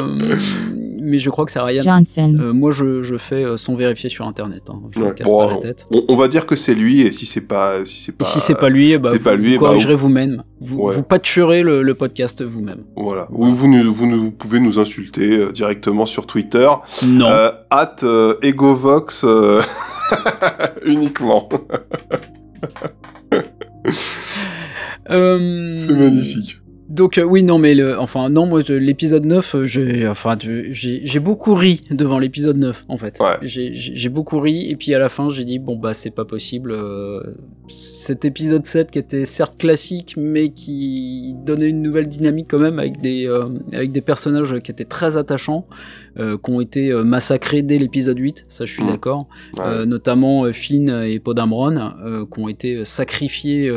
mais je crois que c'est Ryan. Johnson. Euh, moi, je, je fais euh, sans vérifier sur internet. Hein. Je me Ouais, casse bon, pas la on- tête. On, on va dire que c'est lui, et si c'est pas... Si c'est Et pas, si c'est pas lui, eh bah, vous, pas lui, vous bah, corrigerez vous-même. Vous, Ouais. vous patcherez le, le podcast vous-même. Voilà. Ou vous, nous- vous, nous- pouvez nous insulter euh, directement sur Twitter, Non. euh, at euh, Egovox euh, uniquement. Euh, C'est magnifique. Donc euh, oui non mais le, enfin non moi l'épisode 9 euh, j'ai enfin j'ai beaucoup ri devant l'épisode 9 en fait. Ouais. J'ai beaucoup ri et puis à la fin j'ai dit bon bah c'est pas possible euh, cet épisode 7 qui était certes classique mais qui donnait une nouvelle dynamique quand même avec des euh, avec des personnages qui étaient très attachants euh, qui ont été euh, massacrés dès l'épisode 8 ça je suis Mm. d'accord Ouais. euh, notamment euh, Finn et Podamron, qui ont été sacrifiés,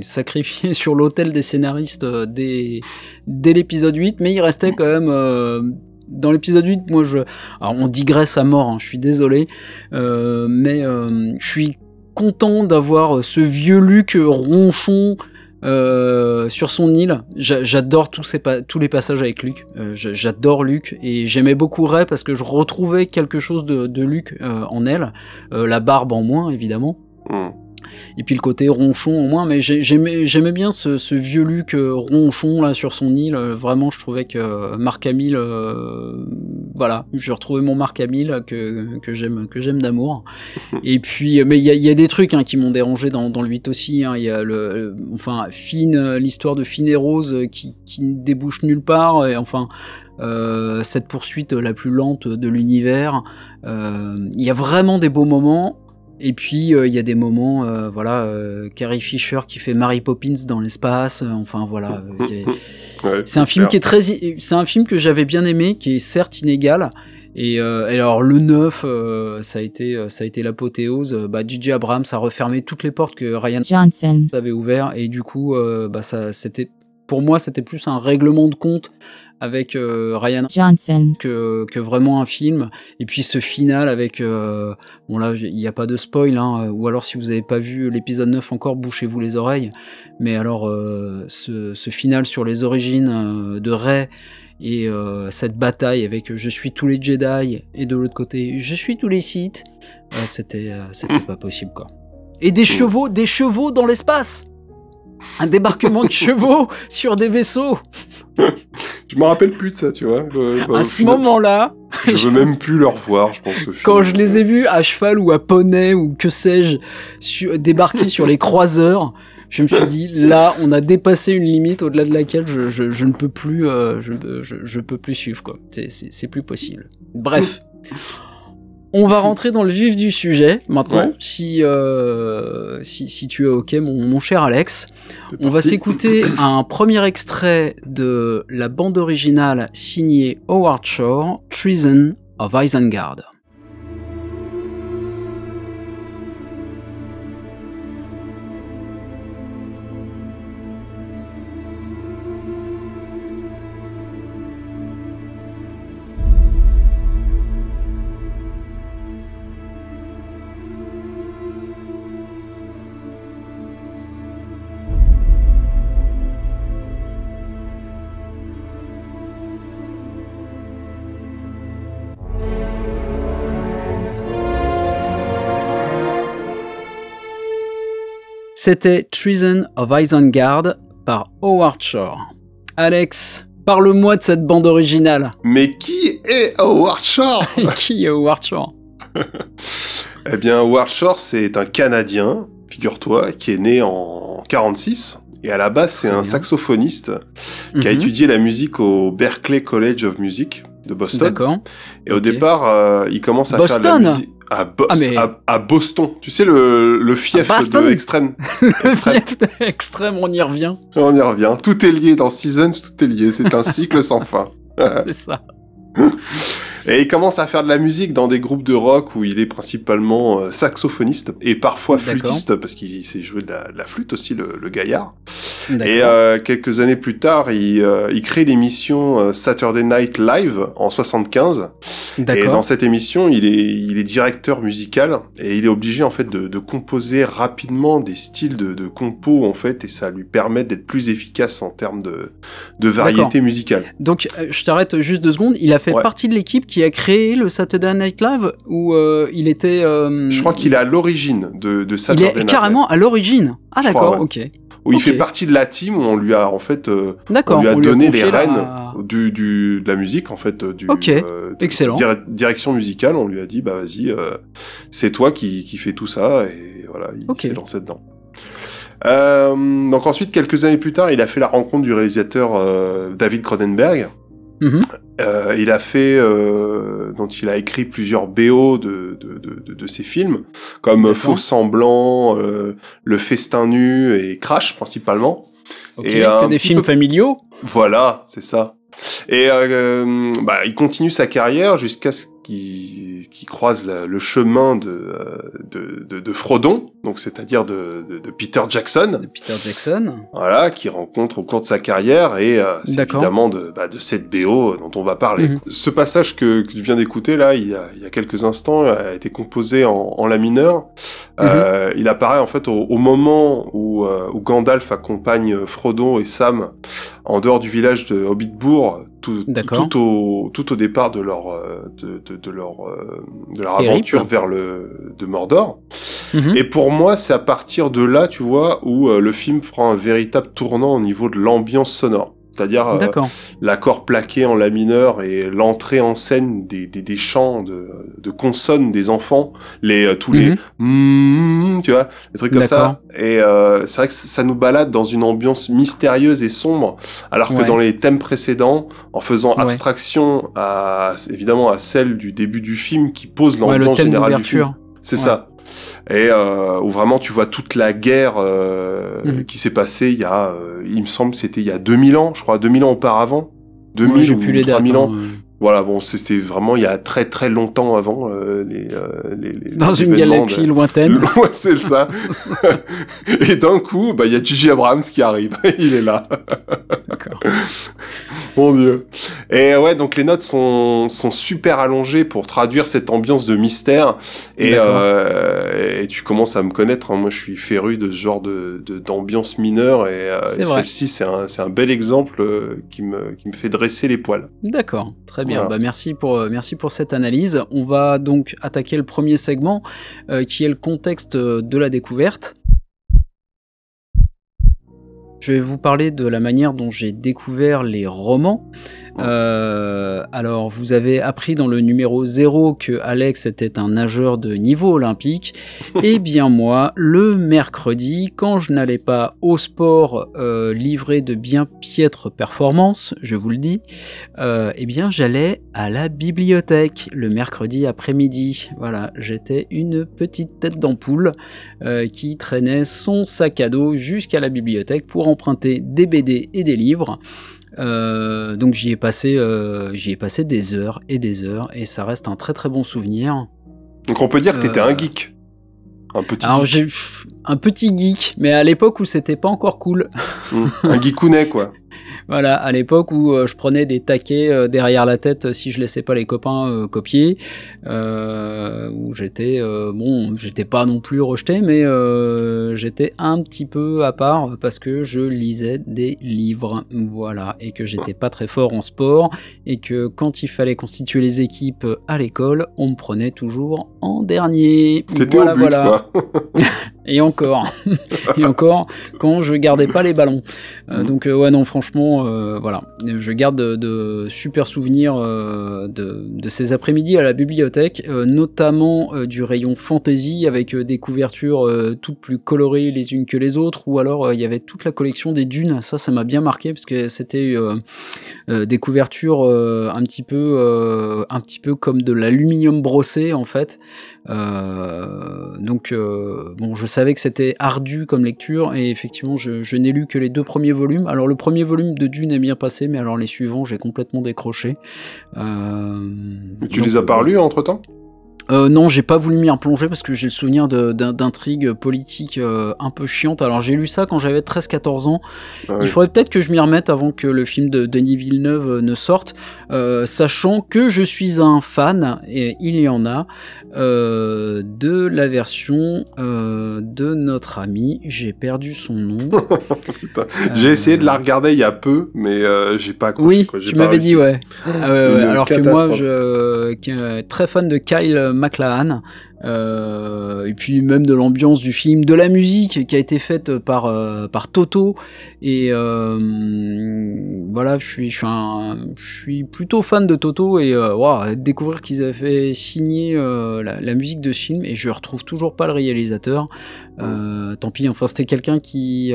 sacrifiés sur l'autel des scénaristes dès, dès l'épisode 8, mais il restait quand même... dans l'épisode 8, moi je... Alors on digresse à mort, hein, je suis désolé, euh, mais euh, je suis content d'avoir ce vieux Luc ronchon euh, sur son île. J'a- J'adore tous, les passages avec Luc. Euh, j'a- J'adore Luc et j'aimais beaucoup Ray parce que je retrouvais quelque chose de, de Luc euh, en elle. La barbe en moins, évidemment. Hmm. Et puis le côté ronchon en moins, mais j'ai- j'aimais bien ce, ce vieux Luc euh, ronchon là sur son île. Euh, Vraiment, je trouvais que euh, Marc Hamill, euh, voilà, j'ai retrouvé mon Marc Hamill que, que j'aime que j'aime d'amour. Et puis, mais il y a, il y a des trucs hein, qui m'ont dérangé dans, dans le 8 aussi. hein. Il y a le, le- enfin, l'histoire de Finn et Rose qui, qui ne débouche nulle part. Et enfin, euh, cette poursuite la plus lente de l'univers. Euh, Il y a vraiment des beaux moments. Et puis euh, il y a des moments, euh, voilà, euh, Carrie Fisher qui fait Mary Poppins dans l'espace. euh, enfin voilà, euh, a- Ouais, c'est un film clair. qui est très, c'est un film que j'avais bien aimé, qui est certes inégal. Et euh, alors le 9, euh, ça a été, ça a été l'apothéose. Bah, DJ Abrams a refermé toutes les portes que Ryan Johnson. avait ouvert et du coup, euh, bah ça, c'était, pour moi, c'était plus un règlement de compte avec euh, Ryan Johnson. que, que vraiment un film. Et puis ce final avec... euh, bon là, il n'y a pas de spoil, hein, ou alors si vous n'avez pas vu l'épisode 9 encore, bouchez-vous les oreilles. Mais alors euh, ce, ce final sur les origines euh, de Rey et euh, cette bataille avec euh, je suis tous les Jedi et de l'autre côté je suis tous les Sith, euh, c'était euh, c'était pas possible quoi. Et des chevaux, des chevaux dans l'espace un débarquement de chevaux sur des vaisseaux. Je me rappelle plus de ça, tu vois. Le- À ce moment-là, Je veux même plus le revoir, je pense. quand film. je les ai vus à cheval ou à poney ou que sais-je su- débarquer sur les croiseurs, je me suis dit là, on a dépassé une limite au-delà de laquelle je, je- je ne peux plus, euh, je, je, je peux plus suivre quoi. C'est plus possible. Bref. On va rentrer dans le vif du sujet maintenant, Ouais. si, euh, si, si tu es ok, mon, mon cher Alex. On va s'écouter un premier extrait de la bande originale signée Howard Shore, Treason of Isengard. C'était Treason of Isengard par Howard Shore. Alex, parle-moi de cette bande originale. Mais qui est Howard Shore Qui est Howard Shore? Eh bien, Howard Shore, c'est un Canadien, figure-toi, qui est né en 46. Et à la base, c'est un saxophoniste qui a Mhm, étudié la musique au Berklee College of Music de Boston. D'accord. Et au départ, euh, il commence à faire de la Boston? musique à, Ah, mais- à, à Boston. Tu sais, le, le fief de Extrême. Extrême. Extrême, on y revient. On y revient. Tout est lié dans Seasons, tout est lié. C'est un cycle sans fin. C'est ça. Et il commence à faire de la musique dans des groupes de rock où il est principalement euh, saxophoniste et parfois flûtiste parce qu'il sait jouer de la, flûte aussi, le, le gaillard. Et euh, quelques années plus tard, il, euh, il crée l'émission euh, Saturday Night Live en 75. Et dans cette émission, il est, il est directeur musical et il est obligé en fait de, de composer rapidement des styles de, de compo en fait et ça lui permet d'être plus efficace en termes de, de variété musicale. Donc je t'arrête juste deux secondes. Il a fait partie de l'équipe qui a créé le Saturday Night Live ou il était. Je crois qu'il est à l'origine de, de Saturday Night Live. Il est carrément à l'origine. Ah d'accord, ok. Où il fait partie de la team où on lui a en fait euh, on lui a donné les rênes du, du, de la musique en fait du euh, excellent. direction musicale. On lui a dit bah vas-y euh, c'est toi qui, qui fait tout ça. Et voilà il s'est lancé dedans. Euh, donc ensuite quelques années plus tard il a fait la rencontre du réalisateur euh, David Cronenberg. Mhm. Euh, il a fait, euh, donc il a écrit plusieurs BO de, de, de, de ses films, comme Faux Semblant, euh, Le Festin Nu et Crash principalement. et des films familiaux. Voilà, c'est ça. Et euh, bah, il continue sa carrière jusqu'à ce qu'il qui croise le chemin de, euh, de, de, de Frodon, donc c'est-à-dire de, de, Peter Jackson. De Peter Jackson. Voilà, qui rencontre au cours de sa carrière et euh, c'est évidemment de, bah, de cette BO dont on va parler. Mhm. Ce passage que, que tu viens d'écouter là, il y, a, il y a quelques instants, a été composé en, en la mineur. Mhm. euh, il apparaît en fait au, au moment où, euh, où Gandalf accompagne Frodon et Sam en dehors du village de Hobbitbourg, tout, tout, au, tout au départ de leur, euh, de, de, de leur, euh, de leur aventure vers le de Mordor. Mhm. Et pour moi, c'est à partir de là, tu vois, où euh, le film fera un véritable tournant au niveau de l'ambiance sonore. C'est-à-dire euh, l'accord plaqué en la mineur et l'entrée en scène des, des, des chants de, de, consonnes des enfants, les euh, tous les mm, tu vois, des trucs comme ça. Et euh, c'est vrai que ça nous balade dans une ambiance mystérieuse et sombre, alors que dans les thèmes précédents, en faisant abstraction à évidemment à celle du début du film qui pose l'ambiance générale du film. C'est ça et euh, où vraiment tu vois toute la guerre euh, mhm. qui s'est passée il y a, euh, il me semble, c'était il y a 2000 ans, je crois, 2000 ans auparavant, 2000 ou 3000 ans. Hein, voilà, bon, c'était vraiment il y a très très longtemps avant les, les, les, Dans une galaxie lointaine. ouais, c'est ça. et d'un coup, bah il y a Gigi Abrams qui arrive. il est là. D'accord. Mon dieu. Et ouais, donc les notes sont, sont super allongées pour traduire cette ambiance de mystère. Et, euh, et tu commences à me connaître. Hein. Moi, je suis féru de ce genre de d'ambiance mineure. Et, euh, celle-ci, c'est un, un bel exemple euh, qui me, qui me fait dresser les poils. D'accord, très bien. Bah, merci, pour, merci pour cette analyse. On va donc attaquer le premier segment qui est le contexte de la découverte. Je vais vous parler de la manière dont j'ai découvert les romans. Euh, alors, vous avez appris dans le numéro 0 que Alex était un nageur de niveau olympique. Eh bien moi, le mercredi, quand je n'allais pas au sport euh, livré de bien piètres performances, je vous le dis, euh, eh bien j'allais à la bibliothèque le mercredi après-midi. Voilà, j'étais une petite tête d'ampoule qui traînait son sac à dos jusqu'à la bibliothèque pour emprunter des BD et des livres. Euh, donc j'y ai passé, euh, j'y ai passé des heures et des heures, et ça reste un très très bon souvenir. Donc on peut dire que t'étais un euh, geek. Un petit Alors j'ai un petit geek, mais à l'époque où c'était pas encore cool. Mmh. un geekounet quoi. Voilà, à l'époque où euh, je prenais des taquets euh, derrière la tête euh, si je laissais pas les copains copier, où j'étais bon, j'étais pas non plus rejeté, mais j'étais un petit peu à part parce que je lisais des livres, voilà, et que j'étais pas très fort en sport et que quand il fallait constituer les équipes à l'école, on me prenait toujours en dernier. Voilà, voilà. et encore, et encore quand je gardais pas les ballons. Mmh. Donc ouais non, franchement euh, voilà, je garde de, super souvenirs euh, de, ces après-midi à la bibliothèque, euh, notamment du rayon fantasy avec des couvertures toutes plus colorées les unes que les autres, ou alors il y avait toute la collection des dunes. Ça, ça m'a bien marqué parce que c'était des couvertures un petit peu, un petit peu comme de l'aluminium brossé en fait. Donc bon, je savais que c'était ardu comme lecture et effectivement, je, n'ai lu que les deux premiers volumes. Alors le premier volume de Dune est bien passé, mais alors les suivants, j'ai complètement décroché. tu les as pas lus entre temps euh, non, j'ai pas voulu m'y replonger parce que j'ai le souvenir d'intrigues politiques euh, un peu chiantes. Alors j'ai lu ça quand j'avais 13-14 ans. Ah il faudrait peut-être que je m'y remette avant que le film de Denis Villeneuve euh, ne sorte, sachant que je suis un fan, et il y en a, de la version de notre ami. J'ai perdu son nom. j'ai essayé de la regarder il y a peu, mais j'ai pas accroché. Oui, tu m'avais dit, ouais. Ah Alors que moi, je, très fan de Kyle McLaren euh, et puis même de l'ambiance du film, de la musique qui a été faite par, euh, par Toto. Et euh, voilà, je suis, je, suis plutôt fan de Toto et wow, découvrir qu'ils avaient signer la, musique de ce film et je retrouve toujours pas le réalisateur. tant pis, enfin c'était quelqu'un qui...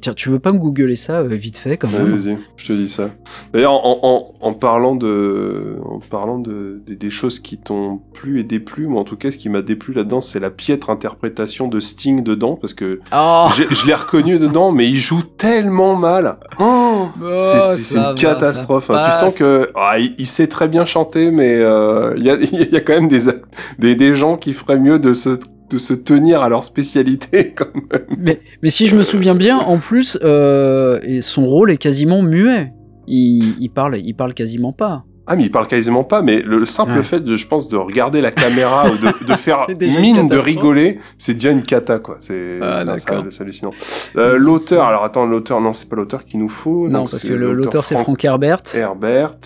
tiens, tu veux pas me googler ça vite fait quand même? Vas-y, je te dis ça. D'ailleurs, en, en, parlant, de, en parlant de, des choses qui t'ont plu et déplu, moi en tout cas ce qui m'a m'a déplu là-dedans, c'est la piètre interprétation de Sting dedans, parce que oh. je l'ai reconnu dedans, mais il joue tellement mal. Oh, c'est une catastrophe. Hein. Tu sens que ah, il, sait très bien chanter, mais euh, il y, a, y, a, quand même des, des, des gens qui feraient mieux de se de se tenir à leur spécialité quand même. Mais, mais si je me souviens bien, en plus, euh, son rôle est quasiment muet. Il, il, parle, il parle quasiment pas. Ah mais il parle quasiment pas, mais le simple fait de, je pense, de regarder la caméra ou de, de faire mine de rigoler, c'est déjà une cata quoi. C'est ah, hallucinant. Euh, l'auteur, alors attends, l'auteur, non, c'est pas l'auteur qu'il nous faut. Non, parce que l'auteur c'est Frank Herbert. Herbert.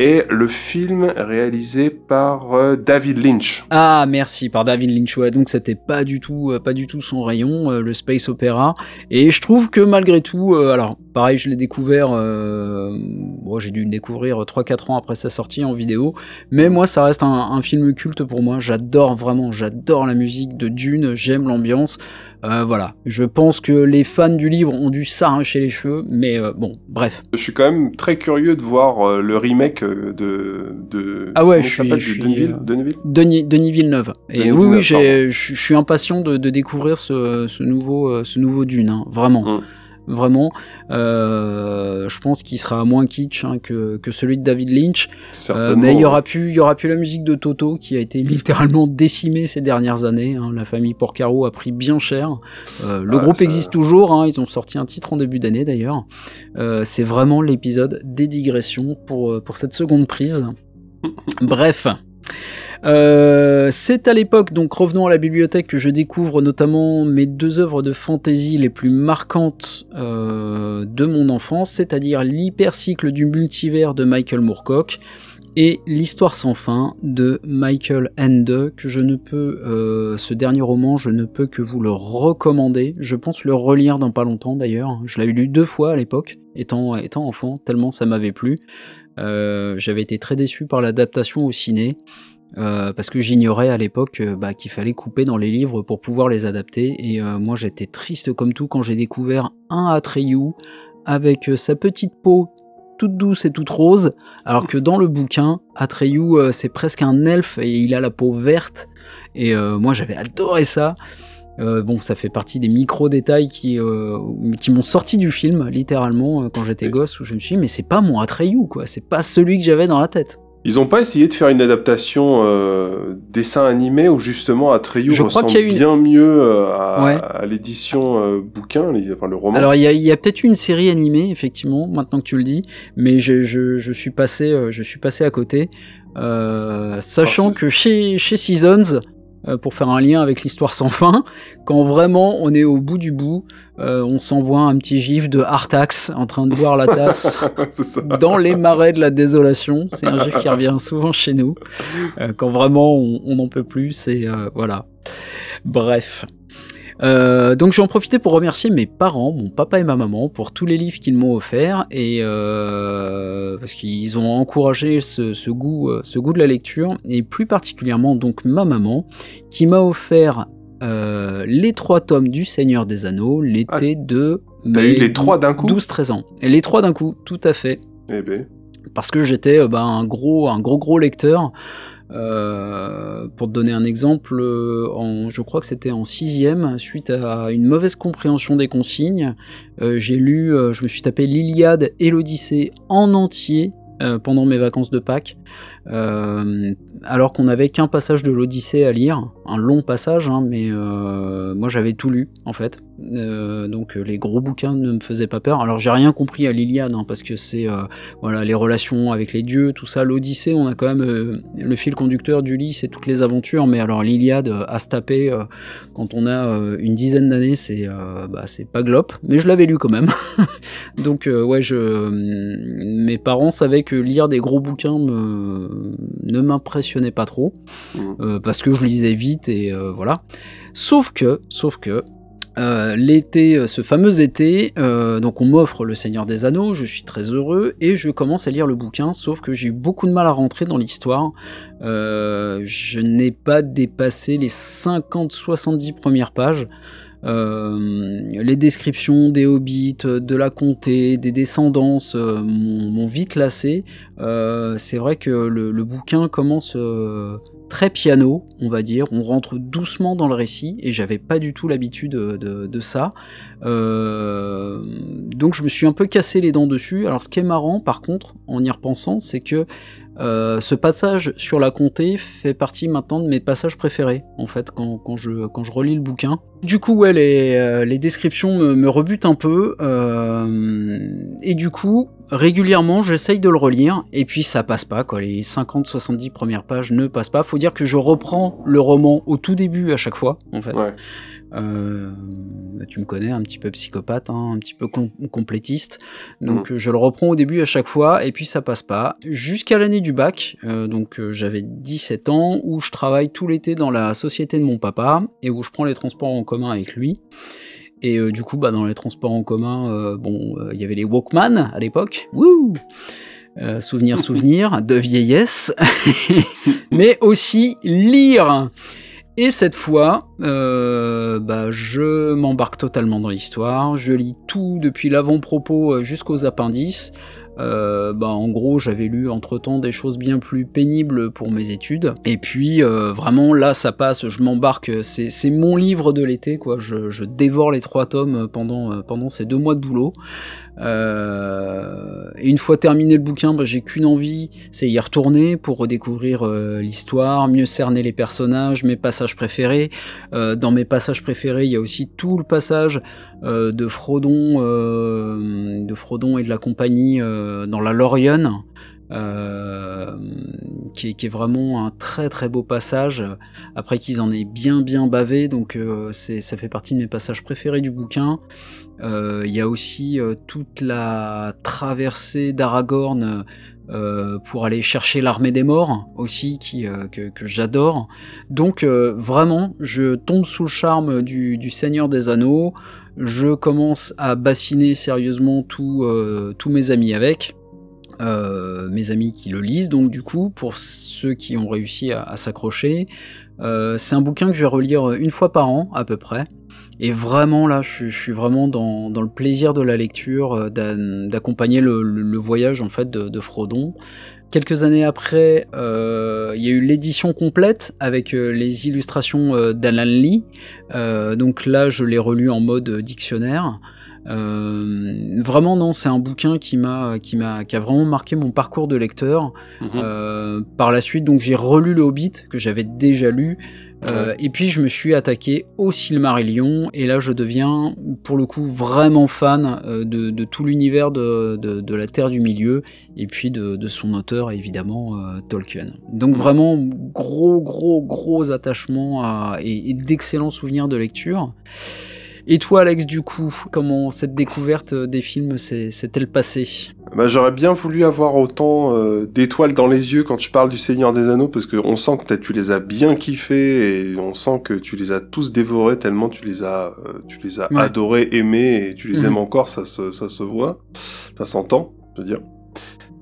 Et le film réalisé par euh, David Lynch. Ah merci, par David Lynch. Ouais, donc c'était pas du tout, euh, pas du tout son rayon, euh, le space opéra. Et je trouve que malgré tout, alors pareil, je l'ai découvert. Bon, j'ai dû le découvrir 3-4 ans après sa sortie en vidéo. Mais moi, ça reste un, film culte pour moi. J'adore vraiment, j'adore la musique de Dune, j'aime l'ambiance. Euh, voilà, je pense que les fans du livre ont dû s'arracher les cheveux, mais euh, bon, bref. Je suis quand même très curieux de voir euh, le remake de, de... Ah ouais, je suis, je suis Denis, Denis, Villeneuve. Et oui, oui, je suis impatient de, découvrir ce, nouveau, ce nouveau Dune, hein, vraiment. Hum vraiment. Euh, je pense qu'il sera moins kitsch hein, que, celui de David Lynch. Euh, mais il y aura plus, il y aura plus la musique de Toto qui a été littéralement décimée ces dernières années. Hein. La famille Porcaro a pris bien cher. Euh, le groupe existe toujours. Hein. Ils ont sorti un titre en début d'année d'ailleurs. C'est vraiment l'épisode des digressions pour pour cette seconde prise. Bref. Euh, c'est à l'époque, donc revenons à la bibliothèque, que je découvre notamment mes deux œuvres de fantasy les plus marquantes euh, de mon enfance, c'est-à-dire l'hypercycle du multivers de Michael Moorcock et l'histoire sans fin de Michael Ende, que je ne peux, euh, ce dernier roman, je ne peux que vous le recommander. Je pense le relire dans pas longtemps d'ailleurs. Je l'avais lu deux fois à l'époque, étant, étant enfant, tellement ça m'avait plu. J'avais été très déçu par l'adaptation au ciné. Euh, parce que j'ignorais à l'époque euh, bah, qu'il fallait couper dans les livres pour pouvoir les adapter. Et euh, moi j'étais triste comme tout quand j'ai découvert un Atreyu avec sa petite peau toute douce et toute rose, alors que dans le bouquin, Atreyu c'est presque un elfe et il a la peau verte. Et moi j'avais adoré ça. bon, ça fait partie des micro-détails qui, qui m'ont sorti du film, littéralement, quand j'étais gosse, où je me suis dit, mais c'est pas mon Atreyu, quoi, c'est pas celui que j'avais dans la tête. Ils ont pas essayé de faire une adaptation euh, dessin animé où justement Atreyu ressemble bien mieux euh, à, l'édition euh, bouquin, enfin le roman. Alors il y a, peut-être une série animée effectivement, maintenant que tu le dis, mais je, je, suis passé, je suis passé à côté, sachant que chez chez Seasons, euh, pour faire un lien avec l'histoire sans fin, quand vraiment on est au bout du bout, euh, on s'envoie un petit gif de Artax en train de boire la tasse dans les marais de la désolation. C'est un gif qui revient souvent chez nous. Euh, quand vraiment on n'en peut plus, c'est voilà. Bref. Euh, donc j'ai en profité pour remercier mes parents, mon papa et ma maman, pour tous les livres qu'ils m'ont offerts et euh, parce qu'ils ont encouragé ce, goût, euh, ce goût de la lecture et plus particulièrement donc ma maman qui m'a offert les trois tomes du Seigneur des Anneaux l'été ah, de les trois d'un coup 12-13 ans. Et les trois d'un coup, tout à fait. Eh ben. Parce que j'étais bah, un gros, un gros gros lecteur. Euh, pour te donner un exemple, en, je crois que c'était en sixième, suite à une mauvaise compréhension des consignes, j'ai lu, je me suis tapé l'Iliade et l'Odyssée en entier pendant mes vacances de Pâques. Euh, alors qu'on n'avait qu'un passage de l'Odyssée à lire, un long passage, hein, mais euh, moi j'avais tout lu en fait. Euh, donc les gros bouquins ne me faisaient pas peur. Alors j'ai rien compris à l'Iliade hein, parce que c'est voilà les relations avec les dieux, tout ça. L'Odyssée, on a quand même le fil conducteur du lit, c'est toutes les aventures. Mais alors l'Iliade à se taper quand on a une dizaine d'années, c'est bah, pas glop. Mais je l'avais lu quand même. donc ouais, je mes parents savaient que lire des gros bouquins me ne m'impressionnait pas trop mmh. euh, parce que je lisais vite et euh, voilà. Sauf que, sauf que euh, l'été, ce fameux été, donc on m'offre Le Seigneur des Anneaux, je suis très heureux et je commence à lire le bouquin, sauf que j'ai eu beaucoup de mal à rentrer dans l'histoire. je n'ai pas dépassé les 50-70 premières pages. Euh, les descriptions des hobbits, de la comté, des descendances euh, m'ont vite lassé. Euh, c'est vrai que le, bouquin commence très piano, on va dire. On rentre doucement dans le récit et j'avais pas du tout l'habitude de, ça. donc je me suis un peu cassé les dents dessus. Alors ce qui est marrant, par contre, en y repensant, c'est que euh, ce passage sur la comté fait partie maintenant de mes passages préférés, en fait, quand, je, quand je relis le bouquin. Du coup, ouais, les, euh, les descriptions me, rebutent un peu, euh, et du coup, régulièrement, j'essaye de le relire, et puis ça passe pas, quoi. Les 50-70 premières pages ne passent pas. Faut dire que je reprends le roman au tout début à chaque fois, en fait. Euh, tu me connais, un petit peu psychopathe, hein, un petit peu complétiste. Donc mm. je le reprends au début à chaque fois et puis ça passe pas. Jusqu'à l'année du bac, euh, donc euh, j'avais 17 ans, où je travaille tout l'été dans la société de mon papa et où je prends les transports en commun avec lui. Et du coup, bah, dans les transports en commun, bon, il y avait les Walkman à l'époque. Souvenir, souvenir de vieillesse, mais aussi lire. Et cette fois, euh, bah, je m'embarque totalement dans l'histoire, je lis tout depuis l'avant-propos euh, jusqu'aux appendices, euh, bah, en gros, j'avais lu entre-temps des choses bien plus pénibles pour mes études. Et puis, vraiment, là, ça passe, je m'embarque, c'est mon livre de l'été, quoi. Je, dévore les trois tomes pendant, pendant ces deux mois de boulot. Et une fois terminé le bouquin, bah, j'ai qu'une envie, c'est y retourner pour redécouvrir l'histoire, mieux cerner les personnages, mes passages préférés. dans mes passages préférés, il y a aussi tout le passage de Frodon, de Frodon et de la compagnie euh, dans la Lorion, euh, qui, est, vraiment un très très beau passage, après qu'ils en aient bien bien bavé, donc euh, ça fait partie de mes passages préférés du bouquin. Il y a aussi toute la traversée d'Aragorn pour aller chercher l'armée des morts aussi, qui, que, j'adore. Donc vraiment, je tombe sous le charme du, du Seigneur des Anneaux, je commence à bassiner sérieusement tous mes amis avec. Euh, mes amis qui le lisent, donc du coup, pour ceux qui ont réussi à, s'accrocher, euh, c'est un bouquin que je vais relire une fois par an à peu près. Et vraiment là, je, suis vraiment dans, le plaisir de la lecture, euh, d'accompagner le, voyage en fait de, Frodon. Quelques années après, il y a eu l'édition complète avec les illustrations d'Alan Lee. donc là, je l'ai relu en mode dictionnaire. Euh, vraiment non, c'est un bouquin qui m'a, qui m'a, qui a vraiment marqué mon parcours de lecteur. Mhm. Euh, par la suite, donc j'ai relu le Hobbit que j'avais déjà lu. Euh, et puis je me suis attaqué au Silmarillion et là je deviens pour le coup vraiment fan de, tout l'univers de, la Terre du Milieu et puis de, son auteur évidemment Tolkien. Donc vraiment gros gros gros attachement et, et d'excellents souvenirs de lecture. Et toi, Alex, du coup, comment cette découverte euh, des films s'est-elle passée? Bah, J'aurais bien voulu avoir autant euh, d'étoiles dans les yeux quand tu parles du Seigneur des Anneaux, parce qu'on sent que tu les as bien kiffés et on sent que tu les as tous dévorés tellement tu les as, euh, tu les as adorés, aimés et tu les mhm. aimes encore, ça se, ça se voit, ça s'entend, je veux dire.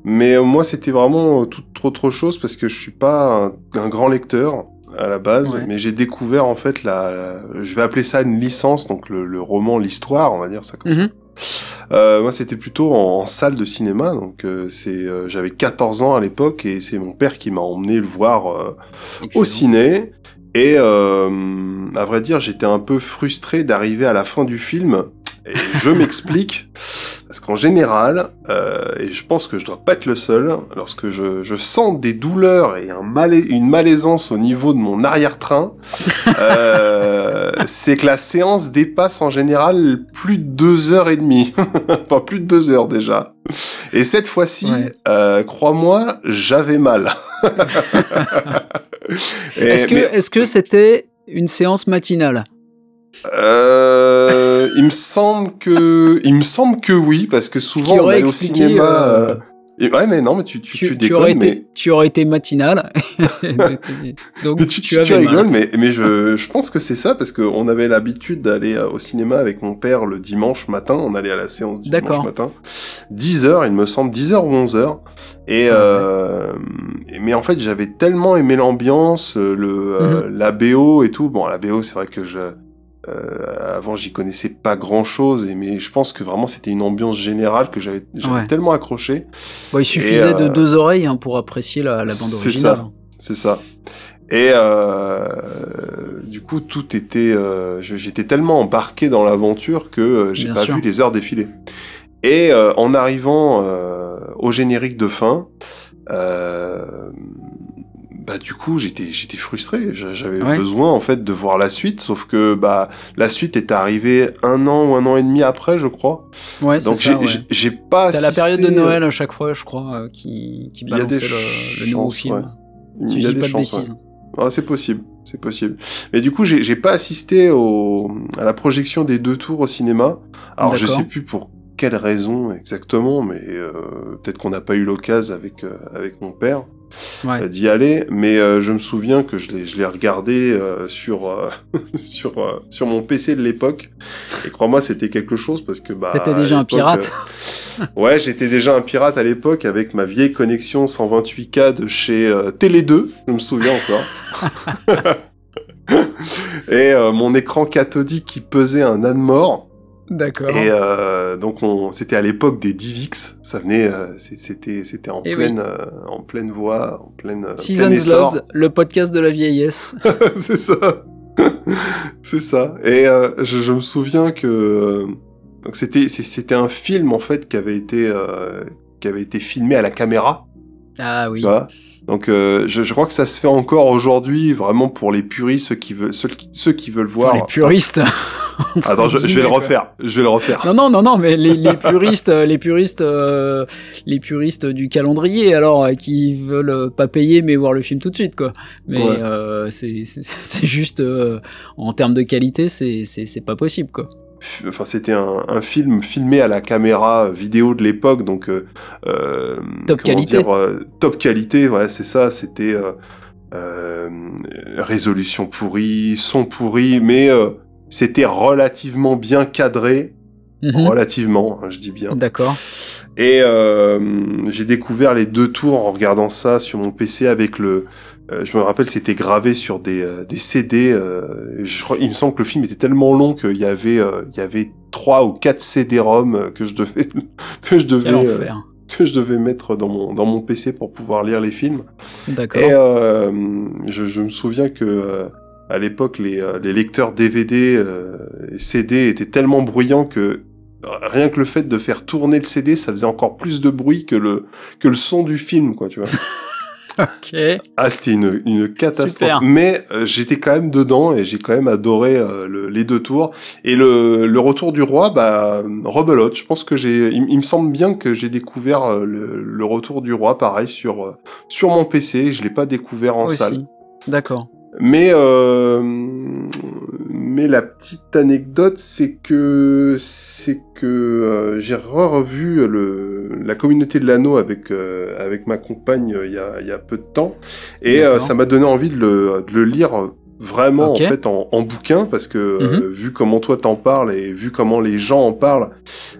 Mais moi, c'était vraiment toute autre chose parce que je suis pas un grand lecteur à la base, mais j'ai découvert en fait la, je vais appeler ça une licence, donc le, roman, l'histoire, on va dire ça comme ça, mhm. Euh, moi, c'était plutôt en, salle de cinéma. Donc, euh, c'est, euh, j'avais 14 ans à l'époque et c'est mon père qui m'a emmené le voir au ciné. Et à vrai dire, j'étais un peu frustré d'arriver à la fin du film. Et je m'explique. Parce qu'en général, euh, et je pense que je dois pas être le seul, lorsque je, je sens des douleurs et un une malaisance au niveau de mon arrière-train, euh, c'est que la séance dépasse en général plus de deux heures et demie. enfin, plus de deux heures déjà. Et cette fois-ci, euh, crois-moi, j'avais mal. Est-ce que c'était une séance matinale? Euh, il me semble que, il me semble que oui, parce que souvent on allait au cinéma. Euh, euh, ouais, mais non, mais tu, tu, tu, déconnes, aurais mais... été, tu aurais été matinal. Donc tu, tu, rigoles, mais, mais je, je pense que c'est ça, parce qu'on avait l'habitude d'aller au cinéma avec mon père le dimanche matin. On allait à la séance du dimanche matin. 10 heures, il me semble, 10 heures ou 11 heures. Et, ah euh, mais en fait, j'avais tellement aimé l'ambiance, le, mhm. la BO et tout. Bon, la BO, c'est vrai que je, euh, avant, j'y connaissais pas grand chose, mais je pense que vraiment c'était une ambiance générale que j'avais tellement accroché. il suffisait de euh, deux oreilles hein, pour apprécier la, bande originale. C'est ça, c'est ça. Et euh, du coup, tout était, j'étais tellement embarqué dans l'aventure que j'ai pas vu les heures défiler. Et en arrivant au générique de fin, bah du coup j'étais j'étais frustré. J'avais besoin en fait de voir la suite. Sauf que bah la suite est arrivée un an ou un an et demi après je crois. Ouais donc j'ai j'ai pas c'était la période de Noël à chaque fois je crois euh, qui qui balançait le, le, nouveau film. il y a des pas chances, de ah, c'est possible c'est possible. Mais du coup j'ai j'ai pas assisté au à la projection des deux tours au cinéma. Alors je sais plus pour quelle raison exactement mais euh, peut-être qu'on n'a pas eu l'occasion avec euh, avec mon père ouais. d'y aller, mais euh, je me souviens que je l'ai, regardé euh, sur euh, sur sur mon PC de l'époque, et crois-moi, c'était quelque chose parce que bah. T'étais déjà un pirate. ouais, j'étais déjà un pirate à l'époque avec ma vieille connexion 128K de chez Télé 2, je me souviens encore. et mon écran cathodique qui pesait un âne mort. D'accord. Et euh, donc on, c'était à l'époque des Divix, ça venait, euh, c'était, c'était en eh pleine, euh, en pleine voix, en pleine. Seasons Loves, le podcast de la vieillesse. c'est ça, c'est ça. Et je, je, me souviens que donc c'était, c'était un film en fait qui avait été, qui avait été filmé à la caméra. Ah oui. Donc je, je, crois que ça se fait encore aujourd'hui, vraiment pour les puristes, ceux qui veulent, ceux, ceux qui veulent voir. Pour les puristes. Attends, je, vais le refaire. Je vais le refaire. Non, non, non, non, mais les, les puristes, euh, les puristes, euh, les puristes du calendrier, alors euh, qui veulent pas payer mais voir le film tout de suite, quoi. Mais euh, c'est juste en termes de qualité, c'est pas possible, quoi. Enfin, c'était un, un, film filmé à la caméra vidéo de l'époque, donc top qualité. Dire, top qualité, ouais, c'est ça. C'était résolution pourrie, son pourri, mais c'était relativement bien cadré. Mhm. Relativement, hein, je dis bien. D'accord. Et euh, j'ai découvert les deux tours en regardant ça sur mon PC avec le. Euh, je me rappelle, c'était gravé sur des, euh, des CD. Euh, je crois, il me semble que le film était tellement long qu'il y avait euh, il y avait trois ou quatre CD-ROM que je devais que je devais que je devais mettre dans mon dans mon PC pour pouvoir lire les films. D'accord. Et je, je, me souviens que à l'époque, les, euh, les, lecteurs DVD euh, et CD étaient tellement bruyants que rien que le fait de faire tourner le CD, ça faisait encore plus de bruit que le, que le son du film, quoi, tu vois. ok. Ah, c'était une, une catastrophe. Mais euh, j'étais quand même dedans et j'ai quand même adoré les deux tours. Et le, le retour du roi, bah, rebelote. Je pense que j'ai, il, me semble bien que j'ai découvert le, le, retour du roi, pareil, sur, sur mon PC. Je l'ai pas découvert en salle. D'accord. Mais euh, mais la petite anecdote, c'est que c'est que euh, j'ai revu le la communauté de l'anneau avec euh, avec ma compagne il y a il y a peu de temps. Et ça m'a donné envie de le de le lire vraiment en fait en, en, bouquin parce que mhm. vu comment toi t'en parles et vu comment les gens en parlent.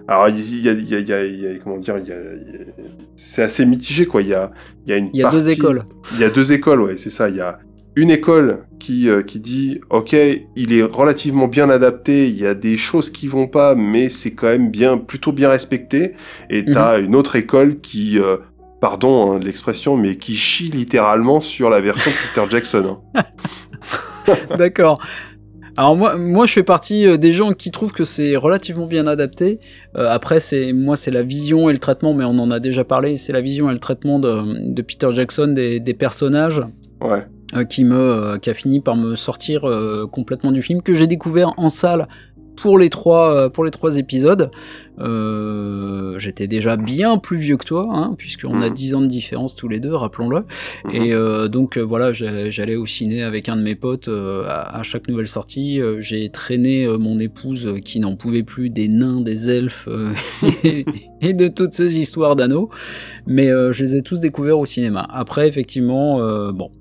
Alors il y a, y a, y a, il y a comment dire il y a, c'est assez mitigé quoi. Il y a il y a une il y a deux écoles. Il y a deux écoles ouais c'est ça. Il y a une école qui, euh, qui dit ok il est relativement bien adapté il y a des choses qui vont pas mais c'est quand même bien plutôt bien respecté et t'as une autre école qui euh, pardon hein, l'expression mais qui chie littéralement sur la version de Peter Jackson hein. d'accord alors moi, moi, je fais partie euh, des gens qui trouvent que c'est relativement bien adapté. Euh, après, c'est moi, c'est la vision et le traitement, mais on en a déjà parlé. C'est la vision et le traitement de, de Peter Jackson des, des personnages. Ouais. Euh, qui me euh, qui a fini par me sortir euh, complètement du film que j'ai découvert en salle pour les trois pour les trois épisodes. J'étais déjà bien plus vieux que toi, hein, puisqu'on a 10 mm. ans de différence tous les deux, rappelons-le. Mm-hmm. Et donc voilà, j'allais au ciné avec un de mes potes à, chaque nouvelle sortie. J'ai traîné mon épouse qui n'en pouvait plus des nains, des elfes et, et, de toutes ces histoires d'anneaux. Mais je les ai tous découverts au cinéma. Après, effectivement, bon,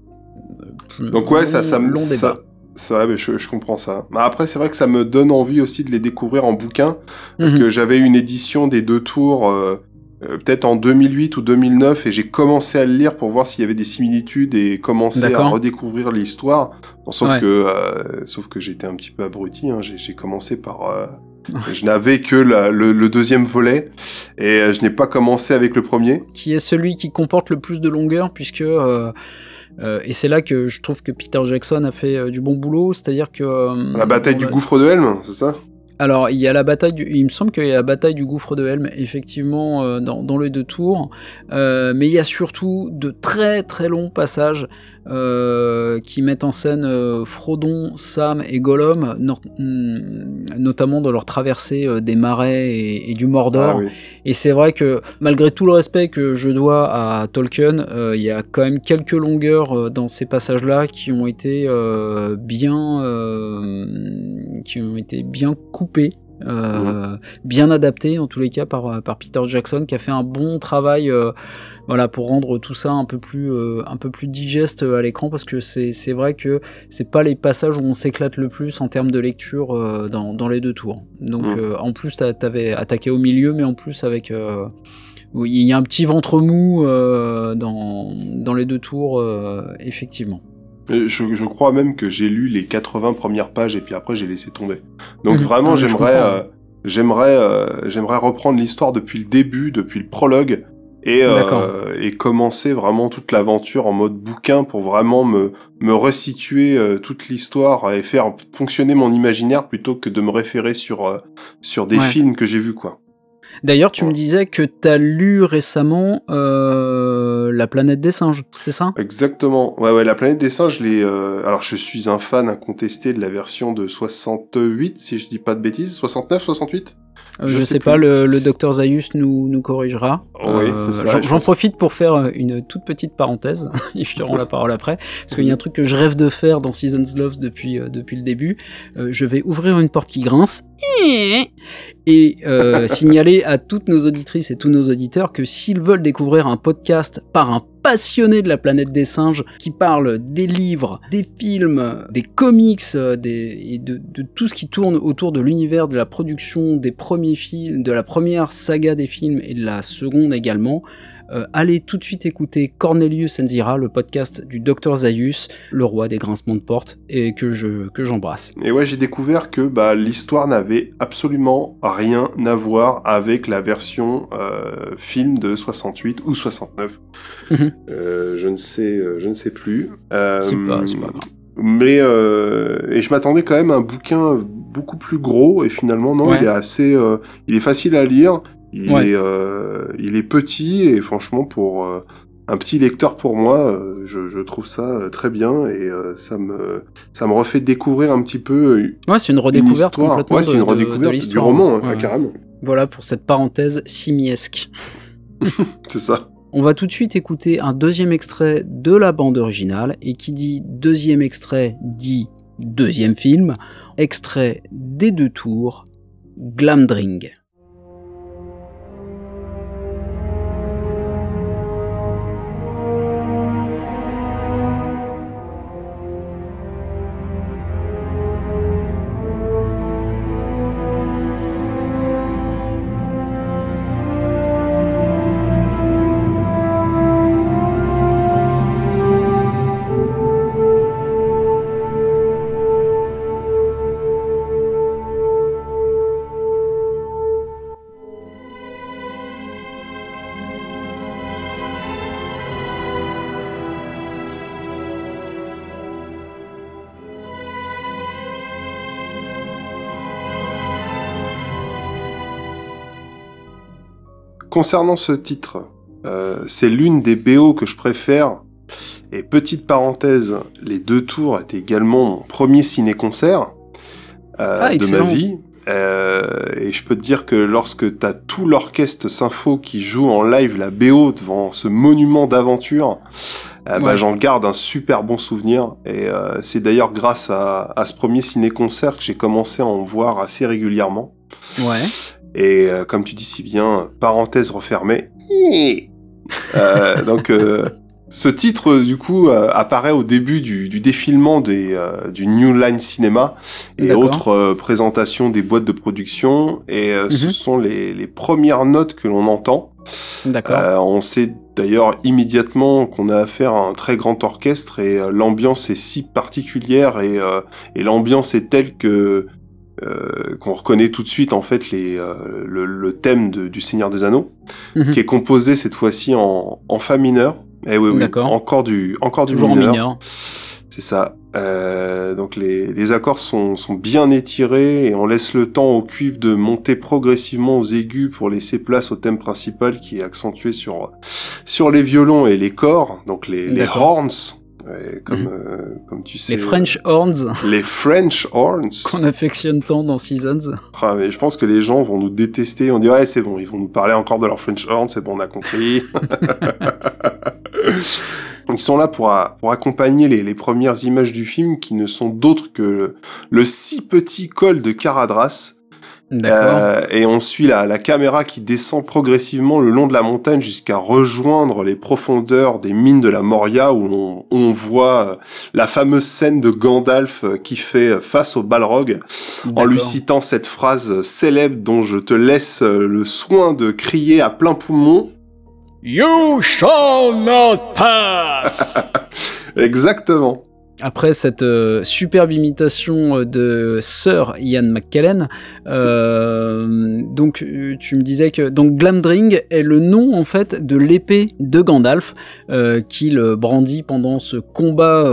donc ouais, ça, ça, ça, ça ouais, je, je, comprends ça. Mais après, c'est vrai que ça me donne envie aussi de les découvrir en bouquin, parce mhm. que j'avais une édition des deux tours, euh, euh, peut-être en 2008 ou 2009, et j'ai commencé à le lire pour voir s'il y avait des similitudes et commencer à redécouvrir l'histoire. sauf, que, euh, sauf que j'étais un petit peu abruti. Hein. J'ai commencé par je n'avais que le, deuxième volet et je n'ai pas commencé avec le premier. Qui est celui qui comporte le plus de longueur puisque euh, et c'est là que je trouve que Peter Jackson a fait euh, du bon boulot, c'est-à-dire que... Euh, la bataille du gouffre de Helm, c'est ça? Alors, il y a la bataille du... il me semble qu'il y a la bataille du gouffre de Helm, effectivement, dans, dans, les deux tours, mais il y a surtout de très très longs passages qui mettent en scène euh, Frodon, Sam et Gollum, mm, notamment dans leur traversée euh, des marais et, du Mordor. Ah et c'est vrai que malgré tout le respect que je dois à Tolkien, il y a quand même quelques longueurs dans ces passages-là qui ont été bien, qui ont été bien coupées. bien adaptés en tous les cas par, par Peter Jackson qui a fait un bon travail voilà pour rendre tout ça un peu plus euh, un peu plus digeste à l'écran parce que c'est vrai que c'est pas les passages où on s'éclate le plus en termes de lecture euh, dans, dans, les deux tours. Donc mmh. euh, en plus t'avais attaqué au milieu mais en plus avec il y a un petit ventre mou dans, dans les deux tours effectivement. Je, je, crois même que j'ai lu les 80 premières pages et puis après j'ai laissé tomber. Donc mmh. vraiment ah, j'aimerais j'aimerais j'aimerais reprendre l'histoire depuis le début, depuis le prologue et, euh, et commencer vraiment toute l'aventure en mode bouquin pour vraiment me, me resituer euh, toute l'histoire et faire fonctionner mon imaginaire plutôt que de me référer sur, euh, sur des films que j'ai vus, quoi. D'ailleurs, tu me disais que tu as lu récemment euh, La planète des singes, c'est ça? Exactement. Ouais, ouais, La planète des singes, les, euh, alors je suis un fan incontesté de la version de 68, si je dis pas de bêtises, 69, 68 euh, je, sais, pas, le, le, docteur Zaius nous, nous corrigera. Oui, c'est ça. J'en profite pour faire une toute petite parenthèse, et je te rends la parole après, parce qu'il y a un truc que je rêve de faire dans Seasons Love depuis, depuis le début. je vais ouvrir une porte qui grince, et signaler à toutes nos auditrices et tous nos auditeurs que s'ils veulent découvrir un podcast par un passionné de la planète des singes qui parle des livres, des films, des comics euh, et de, tout ce qui tourne autour de l'univers de la production des premiers films, de la première saga des films et de la seconde également, euh, allez tout de suite écouter Cornelius Enzira, le podcast du Dr Zaius, le roi des grincements de porte, et que je que j'embrasse. Et ouais, j'ai découvert que bah, l'histoire n'avait absolument rien à voir avec la version euh, film de 68 ou 69. Mhm. euh, je ne sais, euh, je ne sais plus. C'est pas, pas mais euh, et je m'attendais quand même à un bouquin beaucoup plus gros et finalement non il est assez il est facile à lire il, est, euh, il est petit et franchement pour euh, un petit lecteur pour moi, euh, je, je, trouve ça très bien et ça me ça me refait découvrir un petit peu. Ouais, c'est une redécouverte une complètement. Ouais, c'est une redécouverte du roman hein, carrément. Voilà pour cette parenthèse simiesque. c'est ça. On va tout de suite écouter un deuxième extrait de la bande originale et qui dit deuxième extrait dit deuxième film, extrait des deux tours, Glamdring. Concernant ce titre, euh, c'est l'une des BO que je préfère. Et petite parenthèse, les deux tours étaient également mon premier ciné-concert euh, Ah, de ma vie. Euh, et je peux te dire que lorsque t'as tout l'orchestre sympho qui joue en live la BO devant ce monument d'aventure, euh, bah, Ouais. j'en garde un super bon souvenir. Et euh, c'est d'ailleurs grâce à, à ce premier ciné-concert que j'ai commencé à en voir assez régulièrement. Ouais. Et euh, comme tu dis si bien, parenthèse refermée. Euh, donc euh, ce titre du coup euh, apparaît au début du, du défilement des, euh, du New Line Cinema et autres présentations des boîtes de production. Et euh, ce Mhm. sont les, les premières notes que l'on entend. D'accord. Euh, on sait d'ailleurs immédiatement qu'on a affaire à un très grand orchestre et l'ambiance est si particulière et, euh, et l'ambiance est telle que euh, qu'on reconnaît tout de suite en fait les, euh, le, le thème de- du Seigneur des Anneaux, Mhm. qui est composé cette fois-ci en, en fa mineur. Eh oui, oui, D'accord. encore du encore du Toujours mineur. mineur. C'est ça. Euh, donc les, les accords sont, sont bien étirés et on laisse le temps au cuivre de monter progressivement aux aigus pour laisser place au thème principal qui est accentué sur, sur les violons et les corps, donc les, les horns, comme, Mhm. euh, comme tu sais. Les French Horns euh, les French horns. qu'on affectionne tant dans Seasons. Ah, mais je pense que les gens vont nous détester. On dit ouais c'est bon, ils vont nous parler encore de leur French horn, c'est bon, on a compris. Donc ils sont là pour, accompagner les, les premières images du film qui ne sont d'autres que le si petit col de Caradras. Euh, et on suit la, la caméra qui descend progressivement le long de la montagne jusqu'à rejoindre les profondeurs des mines de la Moria où on, on voit euh, la fameuse scène de Gandalf euh, qui fait face au Balrog en lui citant cette phrase célèbre dont je te laisse le soin de crier à plein poumon. You shall not pass. Exactement. Après cette euh, superbe imitation euh, de Sir Ian McKellen, euh, donc tu me disais que donc Glamdring est le nom en fait de l'épée de Gandalf euh, qu'il brandit pendant ce combat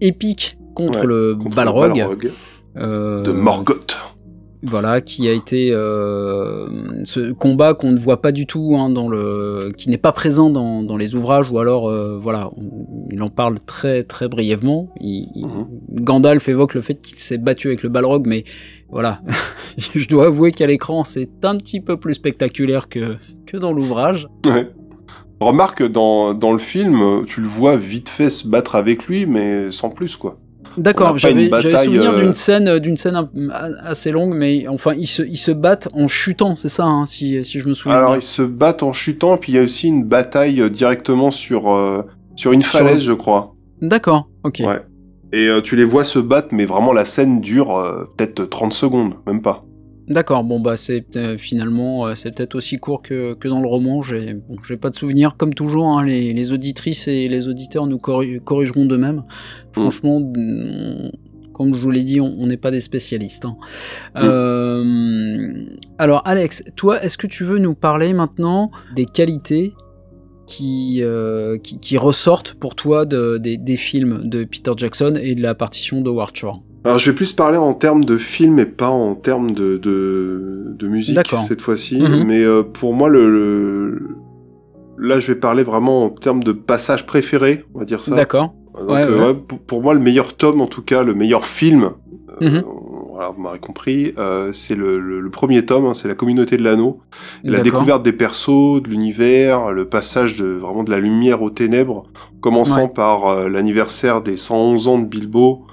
épique contre Ouais, le Contre le Balrog, Balrog de Morgoth. Voilà, qui a été euh, ce combat qu'on ne voit pas du tout hein, dans le, qui n'est pas présent dans, dans les ouvrages ou alors euh, voilà, on- il en parle très très brièvement. Il, il- Mhm. Gandalf évoque le fait qu'il s'est battu avec le Balrog, mais voilà, je dois avouer qu'à l'écran c'est un petit peu plus spectaculaire que que dans l'ouvrage. Ouais. Remarque, dans, dans le film, tu le vois vite fait se battre avec lui, mais sans plus, quoi. D'accord, j'avais une j'avais bataille, souvenir euh, d'une scène d'une scène assez longue, mais enfin ils se ils se battent en chutant, c'est ça, hein, si si je me souviens. Alors, bien. ils se battent en chutant, puis il y a aussi une bataille euh, directement sur, euh, sur une falaise, je crois. D'accord, ok. Ouais. Et euh, tu les vois se battre, mais vraiment, la scène dure euh, peut-être 30 secondes, même pas. D'accord, bon bah c'est euh, finalement euh, c'est peut-être aussi court que, que dans le roman. J'ai bon, pas de souvenir comme toujours. hein, les, les auditrices et les auditeurs nous corri- corrigeront d'eux-mêmes. Franchement, mm, comme je vous l'ai dit, on n'est pas des spécialistes. hein. Euh, alors Alex, toi, est-ce que tu veux nous parler maintenant des qualités qui, qui, qui ressortent pour toi de- des, des films de Peter Jackson et de la partition de Shore? Alors, je vais plus parler en termes de film et pas en termes de, de, de musique cette fois-ci. Mhm. Mais euh, pour moi, le, le- là, je vais parler vraiment en termes de passage préféré, on va dire ça. D'accord. Donc, Ouais, euh, ouais. pour, pour moi, le meilleur tome, en tout cas, le meilleur film, euh, Mhm. voilà, vous m'aurez compris, euh, c'est le, le- premier tome, hein, c'est la communauté de l'anneau. La découverte des persos, de l'univers, le passage de vraiment de la lumière aux ténèbres, commençant Ouais. par euh, l'anniversaire des 111 ans de Bilbo,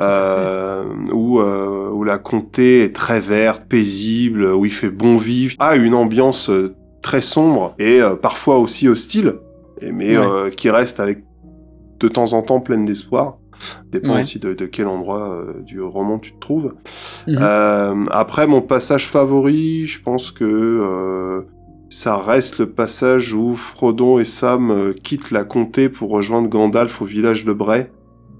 euh, où, euh, où la comté est très verte, paisible, où il fait bon vivre, a une ambiance euh, très sombre et euh, parfois aussi hostile, mais Ouais. euh, qui reste avec de temps en temps pleine d'espoir. Dépend Ouais. aussi de, de quel endroit du roman tu te trouves. Mhm. Après, mon passage favori, je pense que ça reste le passage où Frodon et Sam quittent la comté pour rejoindre Gandalf au village de Bray,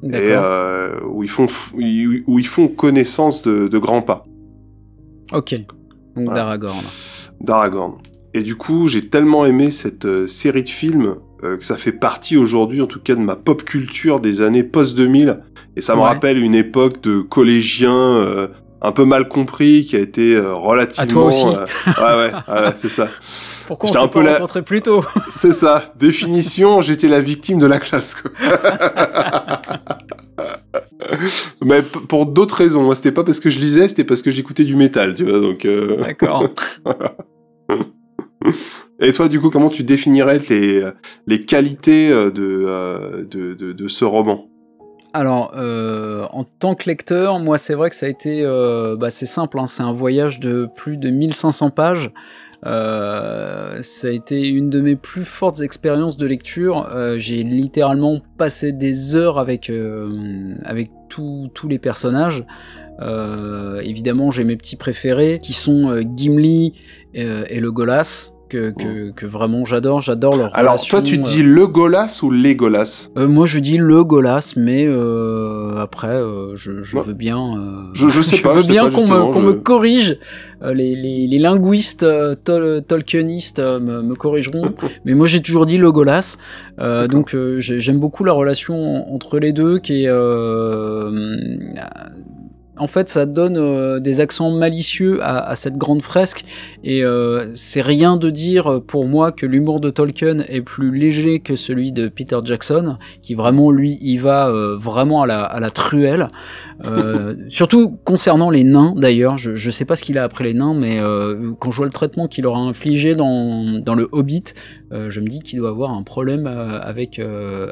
et euh, où, ils font où ils font connaissance de, de grands pas, Ok. Donc Voilà. d'Aragorn. d'Aragorn. Et du coup, j'ai tellement aimé cette euh, série de films euh, que ça fait partie aujourd'hui, en tout cas, de ma pop culture des années post 2000. Et ça me Ouais. rappelle une époque de collégiens euh, un peu mal compris, qui a été relativement. À toi aussi. ouais, ouais, c'est ça. Pourquoi on s'est pas la... rencontré plus tôt C'est ça. Définition, j'étais la victime de la classe. Quoi. Mais pour d'autres raisons. C'était pas parce que je lisais, c'était parce que j'écoutais du métal, tu vois. Donc. D'accord. Et toi, du coup, comment tu définirais les, les qualités euh, de, de, de, de ce roman? Alors, euh, en tant que lecteur, moi, c'est vrai que ça a été, euh, bah, c'est simple, hein, c'est un voyage de plus de 1500 pages. Euh, ça a été une de mes plus fortes expériences de lecture. J'ai littéralement passé des heures avec, tous les personnages. Évidemment, j'ai mes petits préférés qui sont Gimli et le Golas que, que, vraiment j'adore, j'adore leur Alors toi tu dis le Golas ou les Golas? Euh, Moi je dis le Golas, mais euh, après euh, je, veux bien. je, je sais pas. Je veux bien qu'on me, corrige. Les, les, les, linguistes tol tolkienistes me, me, corrigeront, mais moi j'ai toujours dit le Golas. donc j'aime beaucoup la relation entre les deux qui est en fait, ça donne euh, des accents malicieux à, cette grande fresque, et euh, c'est rien de dire pour moi que l'humour de Tolkien est plus léger que celui de Peter Jackson, qui vraiment, lui, y va euh, vraiment à la, truelle. surtout concernant les nains, d'ailleurs, je, je sais pas ce qu'il a après les nains, mais quand je vois le traitement qu'il aura infligé dans, dans le Hobbit, je me dis qu'il doit avoir un problème avec,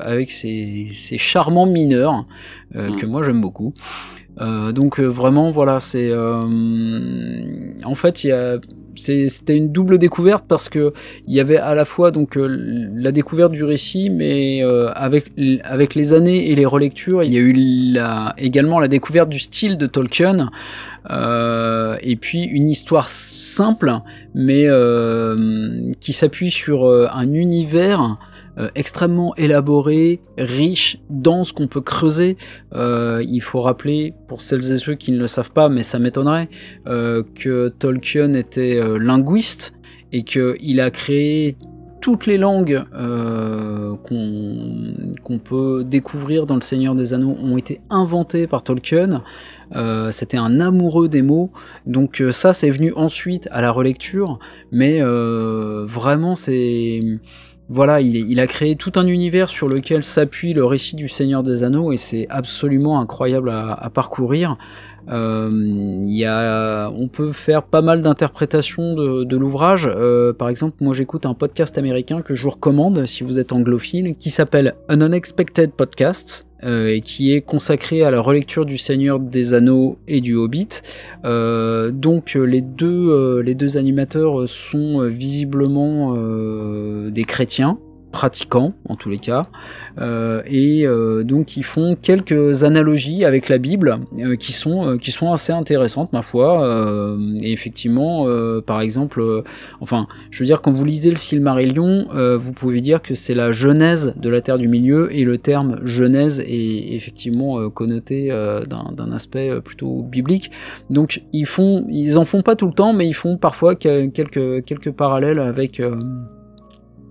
avec ces, charmants mineurs, mm. que moi j'aime beaucoup. Euh, donc euh, vraiment voilà c'est euh, en fait c'était une double découverte parce que il y avait à la fois donc la découverte du récit, mais avec avec les années et les relectures, il y a eu également la découverte du style de Tolkien et puis une histoire simple, mais qui s'appuie sur un univers euh, extrêmement élaboré, riche, dense qu'on peut creuser. Euh, il faut rappeler, pour celles et ceux qui ne le savent pas, mais ça m'étonnerait, euh, que Tolkien était linguiste et qu'il a créé toutes les langues qu'on peut découvrir dans Le Seigneur des Anneaux ont été inventées par Tolkien. C'était un amoureux des mots, donc ça c'est venu ensuite à la relecture, mais vraiment c'est voilà, il, a créé tout un univers sur lequel s'appuie le récit du Seigneur des Anneaux et c'est absolument incroyable à, parcourir. Euh, y a, on peut faire pas mal d'interprétations de, l'ouvrage. Euh, par exemple, moi j'écoute un podcast américain que je vous recommande si vous êtes anglophile, qui s'appelle An Unexpected Podcast. Euh, et qui est consacré à la relecture du Seigneur des Anneaux et du Hobbit. Euh, donc les deux, les deux animateurs sont visiblement des chrétiens, pratiquants en tous les cas. Euh, et euh, donc ils font quelques analogies avec la Bible euh, qui sont qui sont assez intéressantes ma foi. Et effectivement par exemple enfin je veux dire quand vous lisez le Silmarillion vous pouvez dire que c'est la genèse de la Terre du Milieu et le terme genèse est effectivement connoté d'un aspect plutôt biblique. Donc ils font ils en font pas tout le temps mais ils font parfois quelques quelques parallèles avec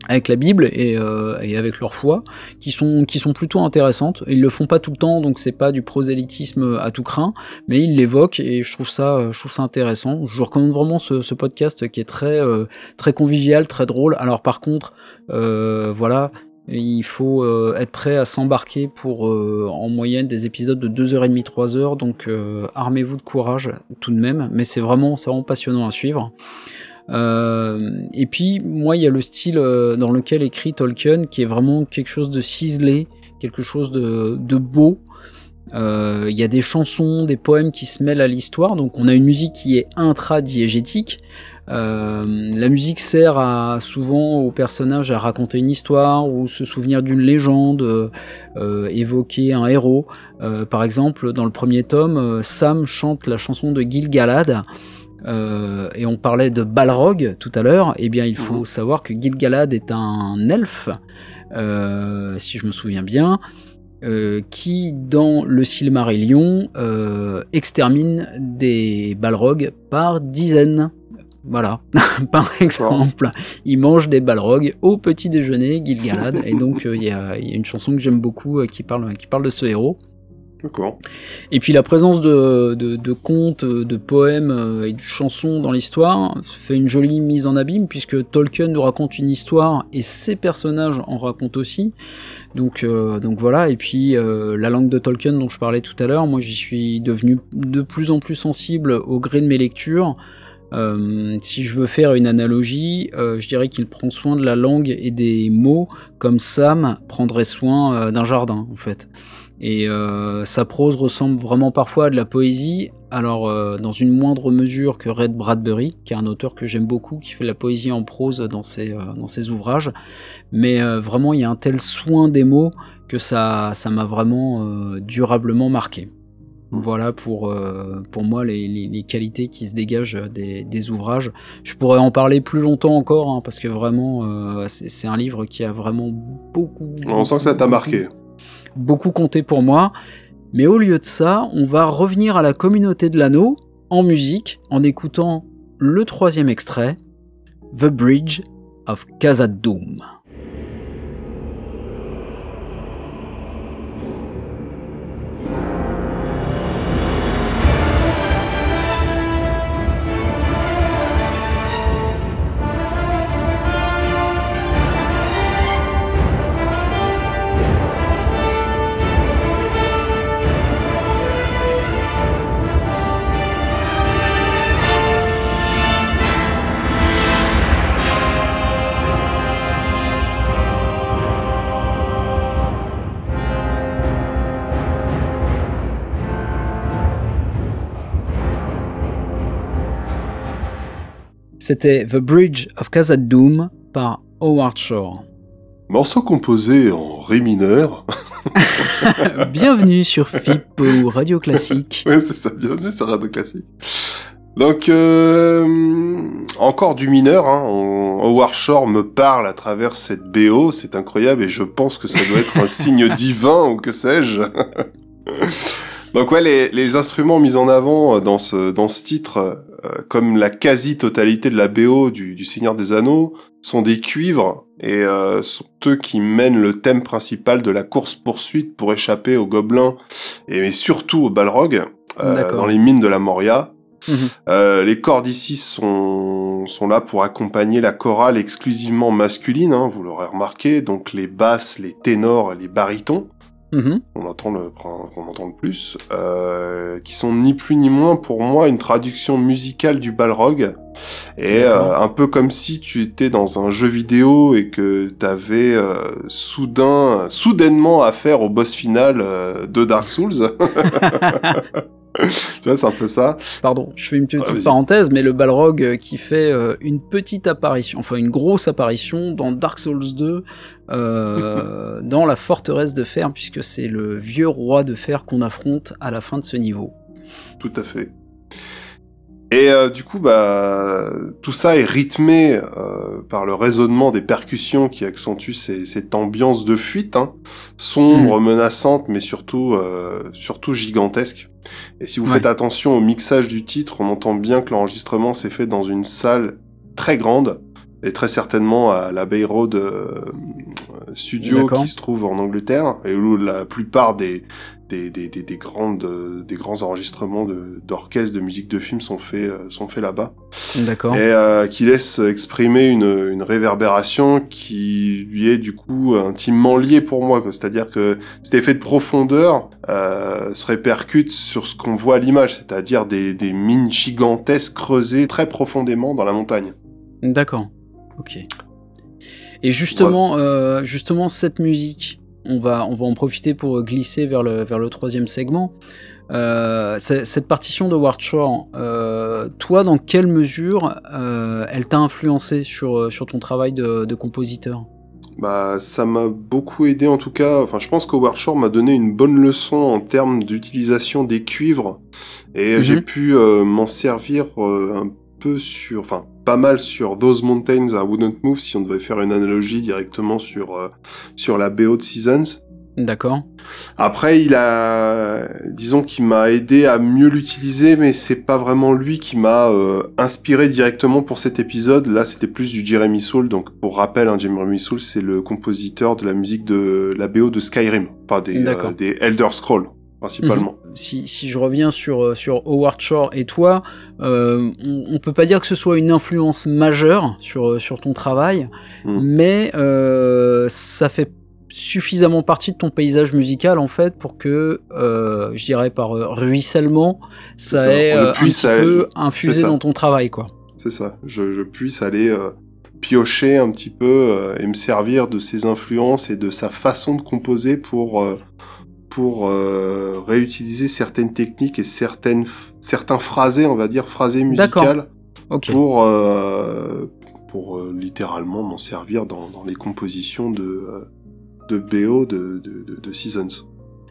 avec la Bible euh, et, avec leur foi, qui sont, qui sont plutôt intéressantes. Ils le font pas tout le temps, donc c'est pas du prosélytisme à tout craint, mais ils l'évoquent et je trouve ça, je trouve ça intéressant. Je vous recommande vraiment ce, podcast qui est très, euh, très convivial, très drôle. Alors par contre, euh, voilà, il faut être prêt à s'embarquer pour en moyenne des épisodes de 2h30, 3h, donc armez-vous de courage tout de même, mais c'est vraiment, vraiment passionnant à suivre. Euh, et puis, moi, il y a le style euh, dans lequel écrit Tolkien qui est vraiment quelque chose de ciselé, quelque chose de, beau. Euh, il y a des chansons, des poèmes qui se mêlent à l'histoire, donc on a une musique qui est intradiégétique. La musique sert souvent aux personnages à raconter une histoire ou se souvenir d'une légende, évoquer un héros. par exemple, dans le premier tome, Sam chante la chanson de Gil-galad. Euh, et on parlait de Balrog tout à l'heure, eh bien il faut mhm. savoir que Gil-galad est un elfe, euh, si je me souviens bien, euh, qui dans le Silmarillion extermine des Balrogs par dizaines. Voilà, par exemple, il mange des balrogs au petit déjeuner, Gil-galad, et donc il y, a une chanson que j'aime beaucoup qui, parle, qui parle de ce héros. Et puis la présence de, de, contes, de poèmes euh, et de chansons dans l'histoire fait une jolie mise en abîme puisque Tolkien nous raconte une histoire et ses personnages en racontent aussi. Donc, euh, donc voilà, et puis euh, la langue de Tolkien dont je parlais tout à l'heure, moi j'y suis devenu de plus en plus sensible au gré de mes lectures. si je veux faire une analogie, je dirais qu'il prend soin de la langue et des mots comme Sam prendrait soin d'un jardin en fait. Et euh, sa prose ressemble vraiment parfois à de la poésie, alors euh, dans une moindre mesure que Red Bradbury, qui est un auteur que j'aime beaucoup, qui fait de la poésie en prose dans ses, euh, dans ses ouvrages. Mais vraiment, il y a un tel soin des mots que ça ça m'a vraiment durablement marqué. Voilà pour, pour moi les, les, qualités qui se dégagent des, des, ouvrages. Je pourrais en parler plus longtemps encore, hein, parce que vraiment, c'est un livre qui a vraiment beaucoup... On sent que ça t'a marqué beaucoup compté pour moi. Mais au lieu de ça, on va revenir à la communauté de l'anneau en musique en écoutant le troisième extrait, The Bridge of Khazad-dûm. C'était The Bridge of Khazad-dûm par Howard Shore. Morceau composé en ré mineur. bienvenue sur FIP ou Radio Classique. oui, c'est ça, bienvenue sur Radio Classique. Donc, euh, encore du mineur, hein. Howard Shore me parle à travers cette BO, c'est incroyable et je pense que ça doit être un signe divin ou que sais-je. Donc ouais, les, les, instruments mis en avant dans ce, dans ce titre euh, comme la quasi-totalité de la BO du, Seigneur des Anneaux, sont des cuivres et euh, sont eux qui mènent le thème principal de la course-poursuite pour échapper aux gobelins et surtout aux Balrog euh, dans les mines de la Moria. Mhm. les cordes ici sont, sont là pour accompagner la chorale exclusivement masculine, hein, vous l'aurez remarqué, donc les basses, les ténors, les barytons. Mm-hmm. On entend le, on entend le plus, euh, qui sont ni plus ni moins pour moi une traduction musicale du Balrog, et euh, un peu comme si tu étais dans un jeu vidéo et que t'avais euh, soudain, soudainement affaire au boss final euh, de Dark Souls. tu vois, c'est un peu ça. Pardon, je fais une petite parenthèse, mais le Balrog qui fait une petite apparition, enfin une grosse apparition dans Dark Souls 2, euh, dans la forteresse de fer, puisque c'est le vieux roi de fer qu'on affronte à la fin de ce niveau. Tout à fait. Et euh, du coup, bah, tout ça est rythmé euh, par le raisonnement des percussions qui accentue cette ambiance de fuite, hein, sombre, mm. menaçante, mais surtout, euh, surtout gigantesque. Et si vous faites attention au mixage du titre, on entend bien que l'enregistrement s'est fait dans une salle très grande, et très certainement à la Bay Road euh, Studio qui se trouve en Angleterre, et où la plupart des, des, des, des, grandes, des grands enregistrements d'orchestres, de, musique de film sont faits, euh, sont faits là-bas. D'accord. Et euh, qui laisse exprimer une, une réverbération qui lui est du coup intimement liée pour moi. C'est-à-dire que cet effet de profondeur euh, se répercute sur ce qu'on voit à l'image, c'est-à-dire des, des mines gigantesques creusées très profondément dans la montagne. D'accord. Ok. Et justement, euh, justement cette musique, on va, on va en profiter pour glisser vers le, vers le troisième segment. Euh, cette partition de euh, toi, dans quelle mesure euh, elle t'a influencé sur, sur ton travail de, compositeur? Bah, ça m'a beaucoup aidé en tout cas. Enfin, je pense que Ward Shore m'a donné une bonne leçon en termes d'utilisation des cuivres et j'ai mhm. pu m'en servir un peu sur, enfin, pas mal sur Those Mountains I Wouldn't Move si on devait faire une analogie directement sur, euh, sur la BO de Seasons. D'accord. Après, il a, disons qu'il m'a aidé à mieux l'utiliser, mais c'est pas vraiment lui qui m'a euh, inspiré directement pour cet épisode. Là, c'était plus du Jeremy Soule. Donc, pour rappel, hein, Jeremy Soule, c'est le compositeur de la musique de la BO de Skyrim, enfin des, euh, des Elder Scrolls. Principalement. Mhm. Si, si, je reviens sur, sur Howard Shore et toi, on, on, peut pas dire que ce soit une influence majeure sur, sur ton travail, mm. mais ça fait suffisamment partie de ton paysage musical en fait pour que, euh, je dirais par euh, ruissellement, ça, ait euh, un petit peu infusé dans ton travail quoi. C'est ça, je, puisse aller piocher un petit peu et me servir de ses influences et de sa façon de composer pour pour réutiliser certaines techniques et certaines certains phrasés, on va dire phrasés musicales pour pour littéralement m'en servir dans, dans les compositions de de BO de, de, Seasons.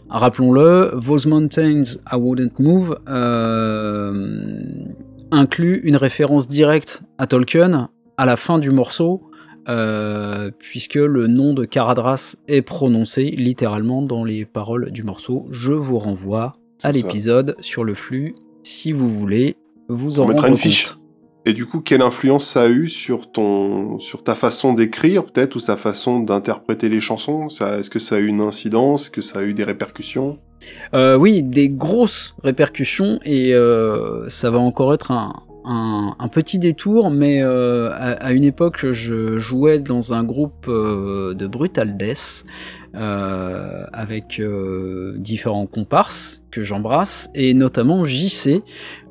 Rappelons-le, Those Mountains I Wouldn't Move euh, inclut une référence directe à Tolkien à la fin du morceau, euh, puisque le nom de Caradras est prononcé littéralement dans les paroles du morceau. Je vous renvoie à l'épisode sur le flux si vous voulez vous en On mettra une fiche. Et du coup, quelle influence ça a eu sur ton, sur ta façon d'écrire peut-être ou sa façon d'interpréter les chansons? Est-ce que ça a eu une incidence? Est-ce que ça a eu des répercussions? Euh, Oui, des grosses répercussions et euh, ça va encore être un, un, petit détour, mais euh, à, une époque, je jouais dans un groupe de Brutal Death avec différents comparses que j'embrasse, et notamment JC,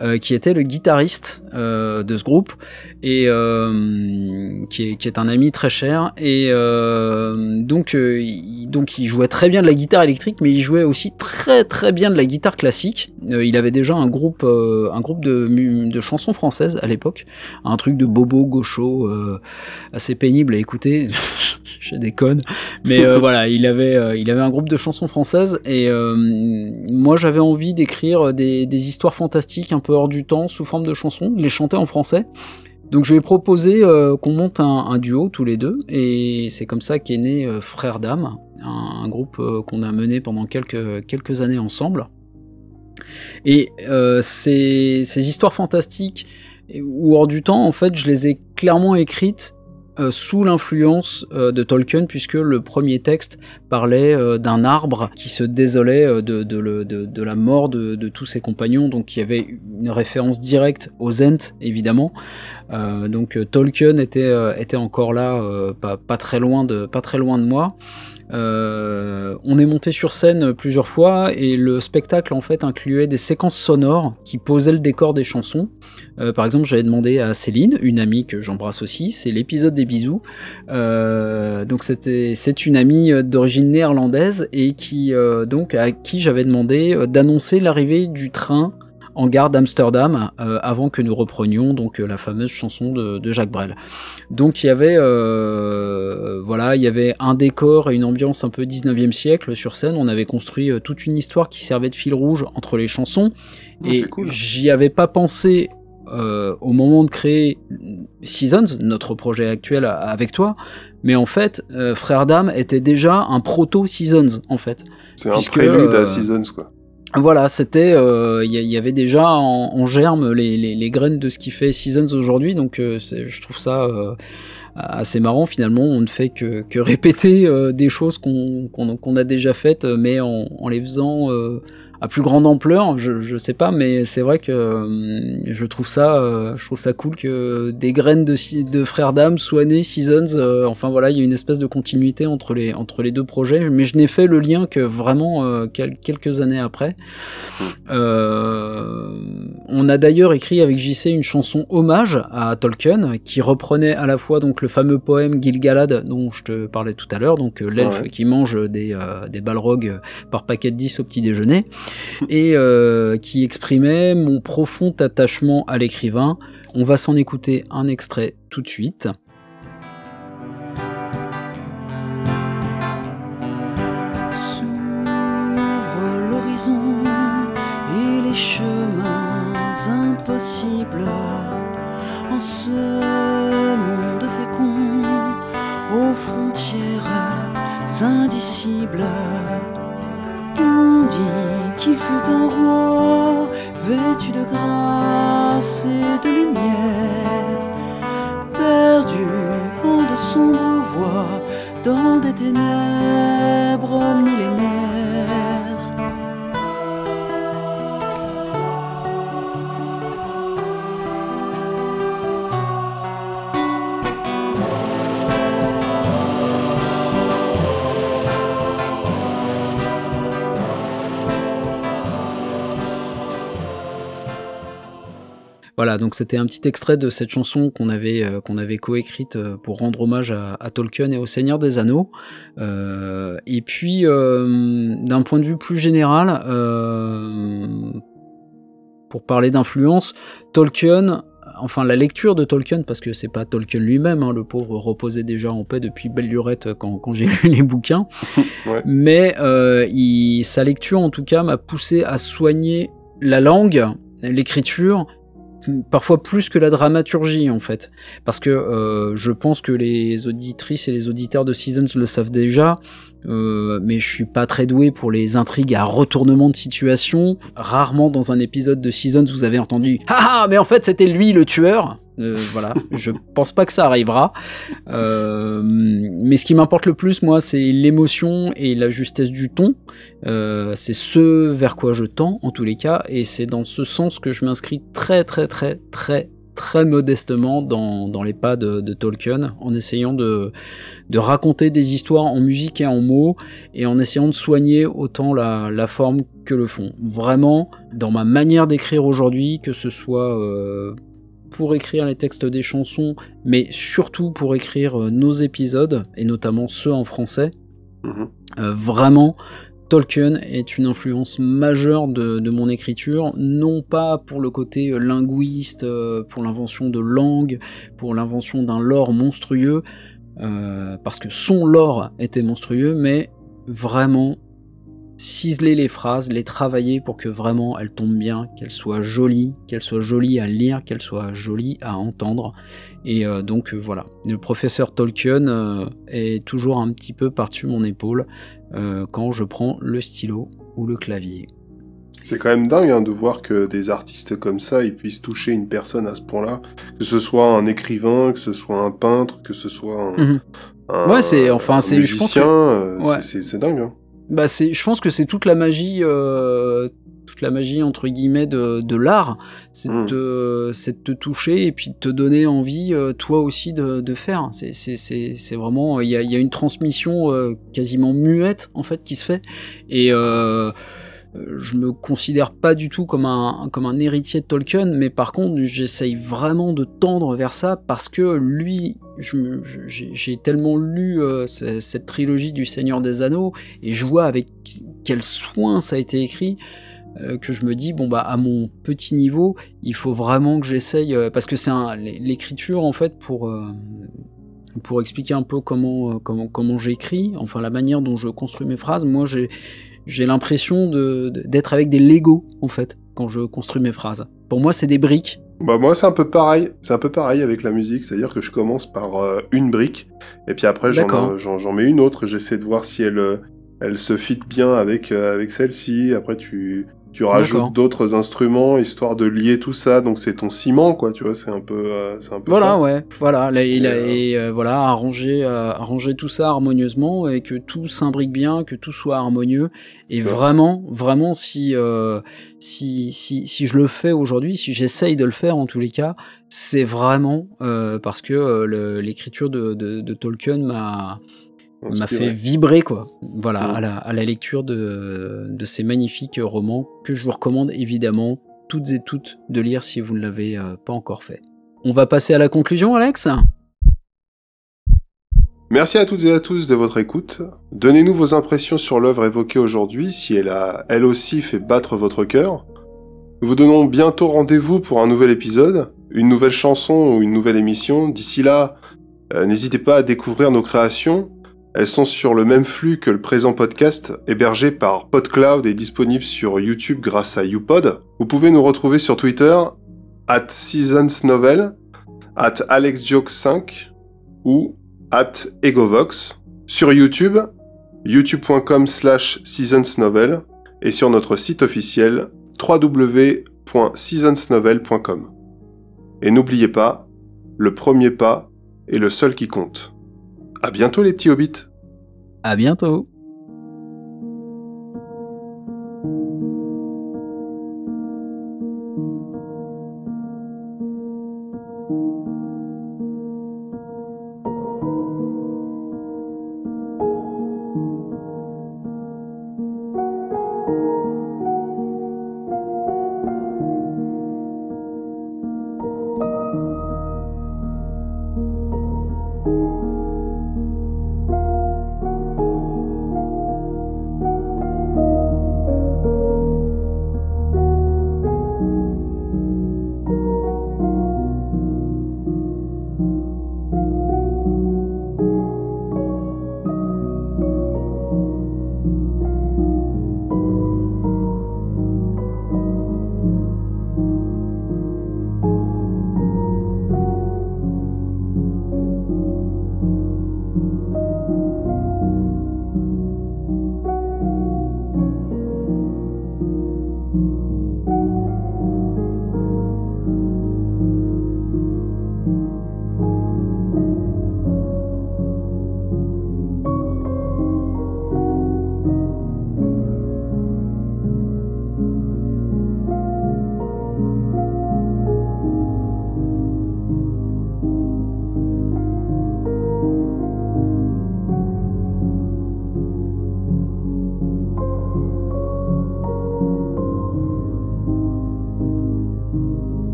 euh, qui était le guitariste euh, de ce groupe, et euh, qui est, qui, est, un ami très cher. Et donc, il, donc, il jouait très bien de la guitare électrique, mais il jouait aussi très très bien de la guitare classique. il avait déjà un groupe, un groupe de, de chansons françaises à l'époque, un truc de bobo gaucho assez pénible à écouter. Je déconne, mais voilà, il avait, il avait un groupe de chansons françaises, et moi j'avais envie d'écrire des, histoires fantastiques un peu hors du temps sous forme de chansons, de les chanter en français. Donc je lui ai proposé euh, qu'on monte un, duo tous les deux, et c'est comme ça qu'est né euh, Frères d'âme, un, groupe euh, qu'on a mené pendant quelques, années ensemble. Et ces, histoires fantastiques ou hors du temps, en fait, je les ai clairement écrites euh, sous l'influence euh, de Tolkien, puisque le premier texte parlait euh, d'un arbre qui se désolait de, la mort de, tous ses compagnons, donc il y avait une référence directe aux Ents, évidemment. donc Tolkien était, encore là, pas très loin de moi. Euh, on est monté sur scène plusieurs fois et le spectacle en fait incluait des séquences sonores qui posaient le décor des chansons. Euh, par exemple, j'avais demandé à Céline, une amie que j'embrasse aussi, c'est l'épisode des bisous. Euh, donc c'était c'est une amie d'origine néerlandaise et qui donc à qui j'avais demandé d'annoncer l'arrivée du train en gare d'Amsterdam euh, avant que nous reprenions donc euh, la fameuse chanson de, Jacques Brel. Donc il y avait euh, voilà, il y avait un décor et une ambiance un peu 19e siècle sur scène. On avait construit toute une histoire qui servait de fil rouge entre les chansons. Ah, et j'y avais pas pensé au moment de créer Seasons, notre projet actuel avec toi, mais en fait, Frère Dame était déjà un proto Seasons en fait. C'est un prélude à Seasons quoi. Voilà, c'était, il euh, y, avait déjà en, germe les, graines de ce qui fait Seasons aujourd'hui, donc euh, je trouve ça euh, assez marrant finalement. On ne fait que, répéter des choses qu'on a déjà faites, mais en les faisant à plus grande ampleur, je, je sais pas, mais c'est vrai que euh, je trouve ça, euh, je trouve ça cool que des graines de, de frères d'âme soient nées Seasons. Euh, enfin voilà, il y a une espèce de continuité entre les entre les deux projets, mais je n'ai fait le lien que vraiment quelques années après. on a d'ailleurs écrit avec JC une chanson hommage à Tolkien qui reprenait à la fois donc le fameux poème Gilgalad dont je te parlais tout à l'heure, donc l'elfe qui mange des, des balrogs par paquet de 10 au petit déjeuner et euh, qui exprimait mon profond attachement à l'écrivain. On va s'en écouter un extrait tout de suite. S'ouvre l'horizon et les chemins impossibles en ce monde fécond aux frontières indicibles. On dit qu'il fut un roi vêtu de grâce et de lumière, perdu en de sombres voies dans des ténèbres millénaires. Voilà, donc c'était un petit extrait de cette chanson qu'on avait, euh, qu'on avait coécrite euh, pour rendre hommage à, Tolkien et au Seigneur des Anneaux. Euh, et puis, d'un point de vue plus général, pour parler d'influence, Tolkien, enfin la lecture de Tolkien, parce que c'est pas Tolkien lui-même, hein, le pauvre reposait déjà en paix depuis belle lurette quand, quand j'ai lu les bouquins, mais sa lecture en tout cas m'a poussé à soigner la langue, l'écriture parfois plus que la dramaturgie en fait. Parce que euh, je pense que les auditrices et les auditeurs de Seasons le savent déjà, euh, mais je suis pas très doué pour les intrigues à retournement de situation. Rarement dans un épisode de Seasons vous avez entendu Ah ah mais en fait c'était lui le tueur euh, voilà, je pense pas que ça arrivera. Euh, mais ce qui m'importe le plus, moi, c'est l'émotion et la justesse du ton. Euh, c'est ce vers quoi je tends, en tous les cas, et c'est dans ce sens que je m'inscris très, très, très, très, très modestement dans, les pas de, Tolkien, en essayant de, de, raconter des histoires en musique et en mots, et en essayant de soigner autant la, la forme que le fond. Vraiment, dans ma manière d'écrire aujourd'hui, que ce soit pour écrire les textes des chansons, mais surtout pour écrire euh, nos épisodes, et notamment ceux en français. Mhm. Euh, vraiment, Tolkien est une influence majeure de, mon écriture, non pas pour le côté euh, linguiste, pour l'invention de langues, pour l'invention d'un lore monstrueux, parce que son lore était monstrueux, mais vraiment ciseler les phrases, les travailler pour que vraiment elles tombent bien, qu'elles soient jolies, qu'elles soient jolies à lire, qu'elles soient jolies à entendre. Et euh, donc euh, voilà, le professeur Tolkien euh, est toujours un petit peu par-dessus mon épaule quand je prends le stylo ou le clavier. C'est quand même dingue hein, de voir que des artistes comme ça, ils puissent toucher une personne à ce point-là, que ce soit un écrivain, que ce soit un peintre, que ce soit un, mhm. ouais, c'est enfin c'est musicien, c'est dingue. Hein. Bah c'est, je pense que c'est toute la magie, euh, la magie entre guillemets de, de l'art, c'est de, hmm. de, te toucher et puis de te donner envie euh, toi aussi de, de faire. C'est, c'est, c'est, c'est vraiment, il y a, y a, une transmission euh, quasiment muette en fait qui se fait et euh, je me considère pas du tout comme un, comme un héritier de Tolkien, mais par contre, j'essaye vraiment de tendre vers ça parce que lui, j'ai tellement lu euh, cette trilogie du Seigneur des Anneaux et je vois avec quel soin ça a été écrit que je me dis bon bah à mon petit niveau il faut vraiment que j'essaye euh, parce que c'est l'écriture en fait pour pour expliquer un peu comment comment comment j'écris enfin la manière dont je construis mes phrases moi j'ai j'ai l'impression d'être avec des Lego en fait quand je construis mes phrases. Pour moi, c'est des briques. Bah moi, c'est un peu pareil. C'est un peu pareil avec la musique, c'est-à-dire que je commence par euh, une brique et puis après j'en mets une autre. J'essaie de voir si elle euh, elle se fit bien avec euh, avec celle-ci. Après tu tu rajoutes d'autres instruments histoire de lier tout ça. Donc c'est ton ciment quoi tu vois c'est un peu euh, c'est un peu voilà ouais. Voilà là, il a euh, euh, voilà arranger tout ça harmonieusement et que tout s'imbrique bien que tout soit harmonieux. Et vraiment vraiment si, si, si si je le fais aujourd'hui si j'essaye de le faire en tous les cas c'est vraiment parce que l'écriture de, de, de Tolkien m'a m'a fait vibrer quoi. Voilà, à, la, lecture de, ces magnifiques romans que je vous recommande évidemment toutes et toutes de lire si vous ne l'avez euh, pas encore fait. On va passer à la conclusion, Alex? Merci à toutes et à tous de votre écoute. Donnez-nous vos impressions sur l'œuvre évoquée aujourd'hui, si elle a elle aussi fait battre votre cœur. Nous vous donnons bientôt rendez-vous pour un nouvel épisode, une nouvelle chanson ou une nouvelle émission. D'ici là, euh, n'hésitez pas à découvrir nos créations elles sont sur le même flux que le présent podcast, hébergé par PodCloud et disponible sur YouTube grâce à YouPod. Vous pouvez nous retrouver sur Twitter, at SeasonsNovel, at AlexJoke5 ou at Egovox. Sur YouTube, youtube.com slash seasonsnovel et sur notre site officiel www.seasonsnovel.com. Et n'oubliez pas, le premier pas est le seul qui compte. À bientôt les petits hobbits. À bientôt.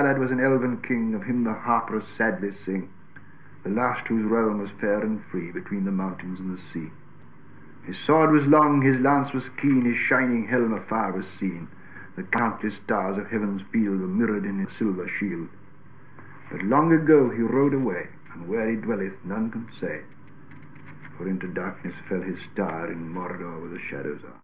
Gil-galad was an elven king, of him the harpers sadly sing, the last whose realm was fair and free between the mountains and the sea. His sword was long, his lance was keen, his shining helm afar was seen. The countless stars of heaven's field were mirrored in his silver shield. But long ago he rode away, and where he dwelleth none can say. For into darkness fell his star in Mordor where the shadows are.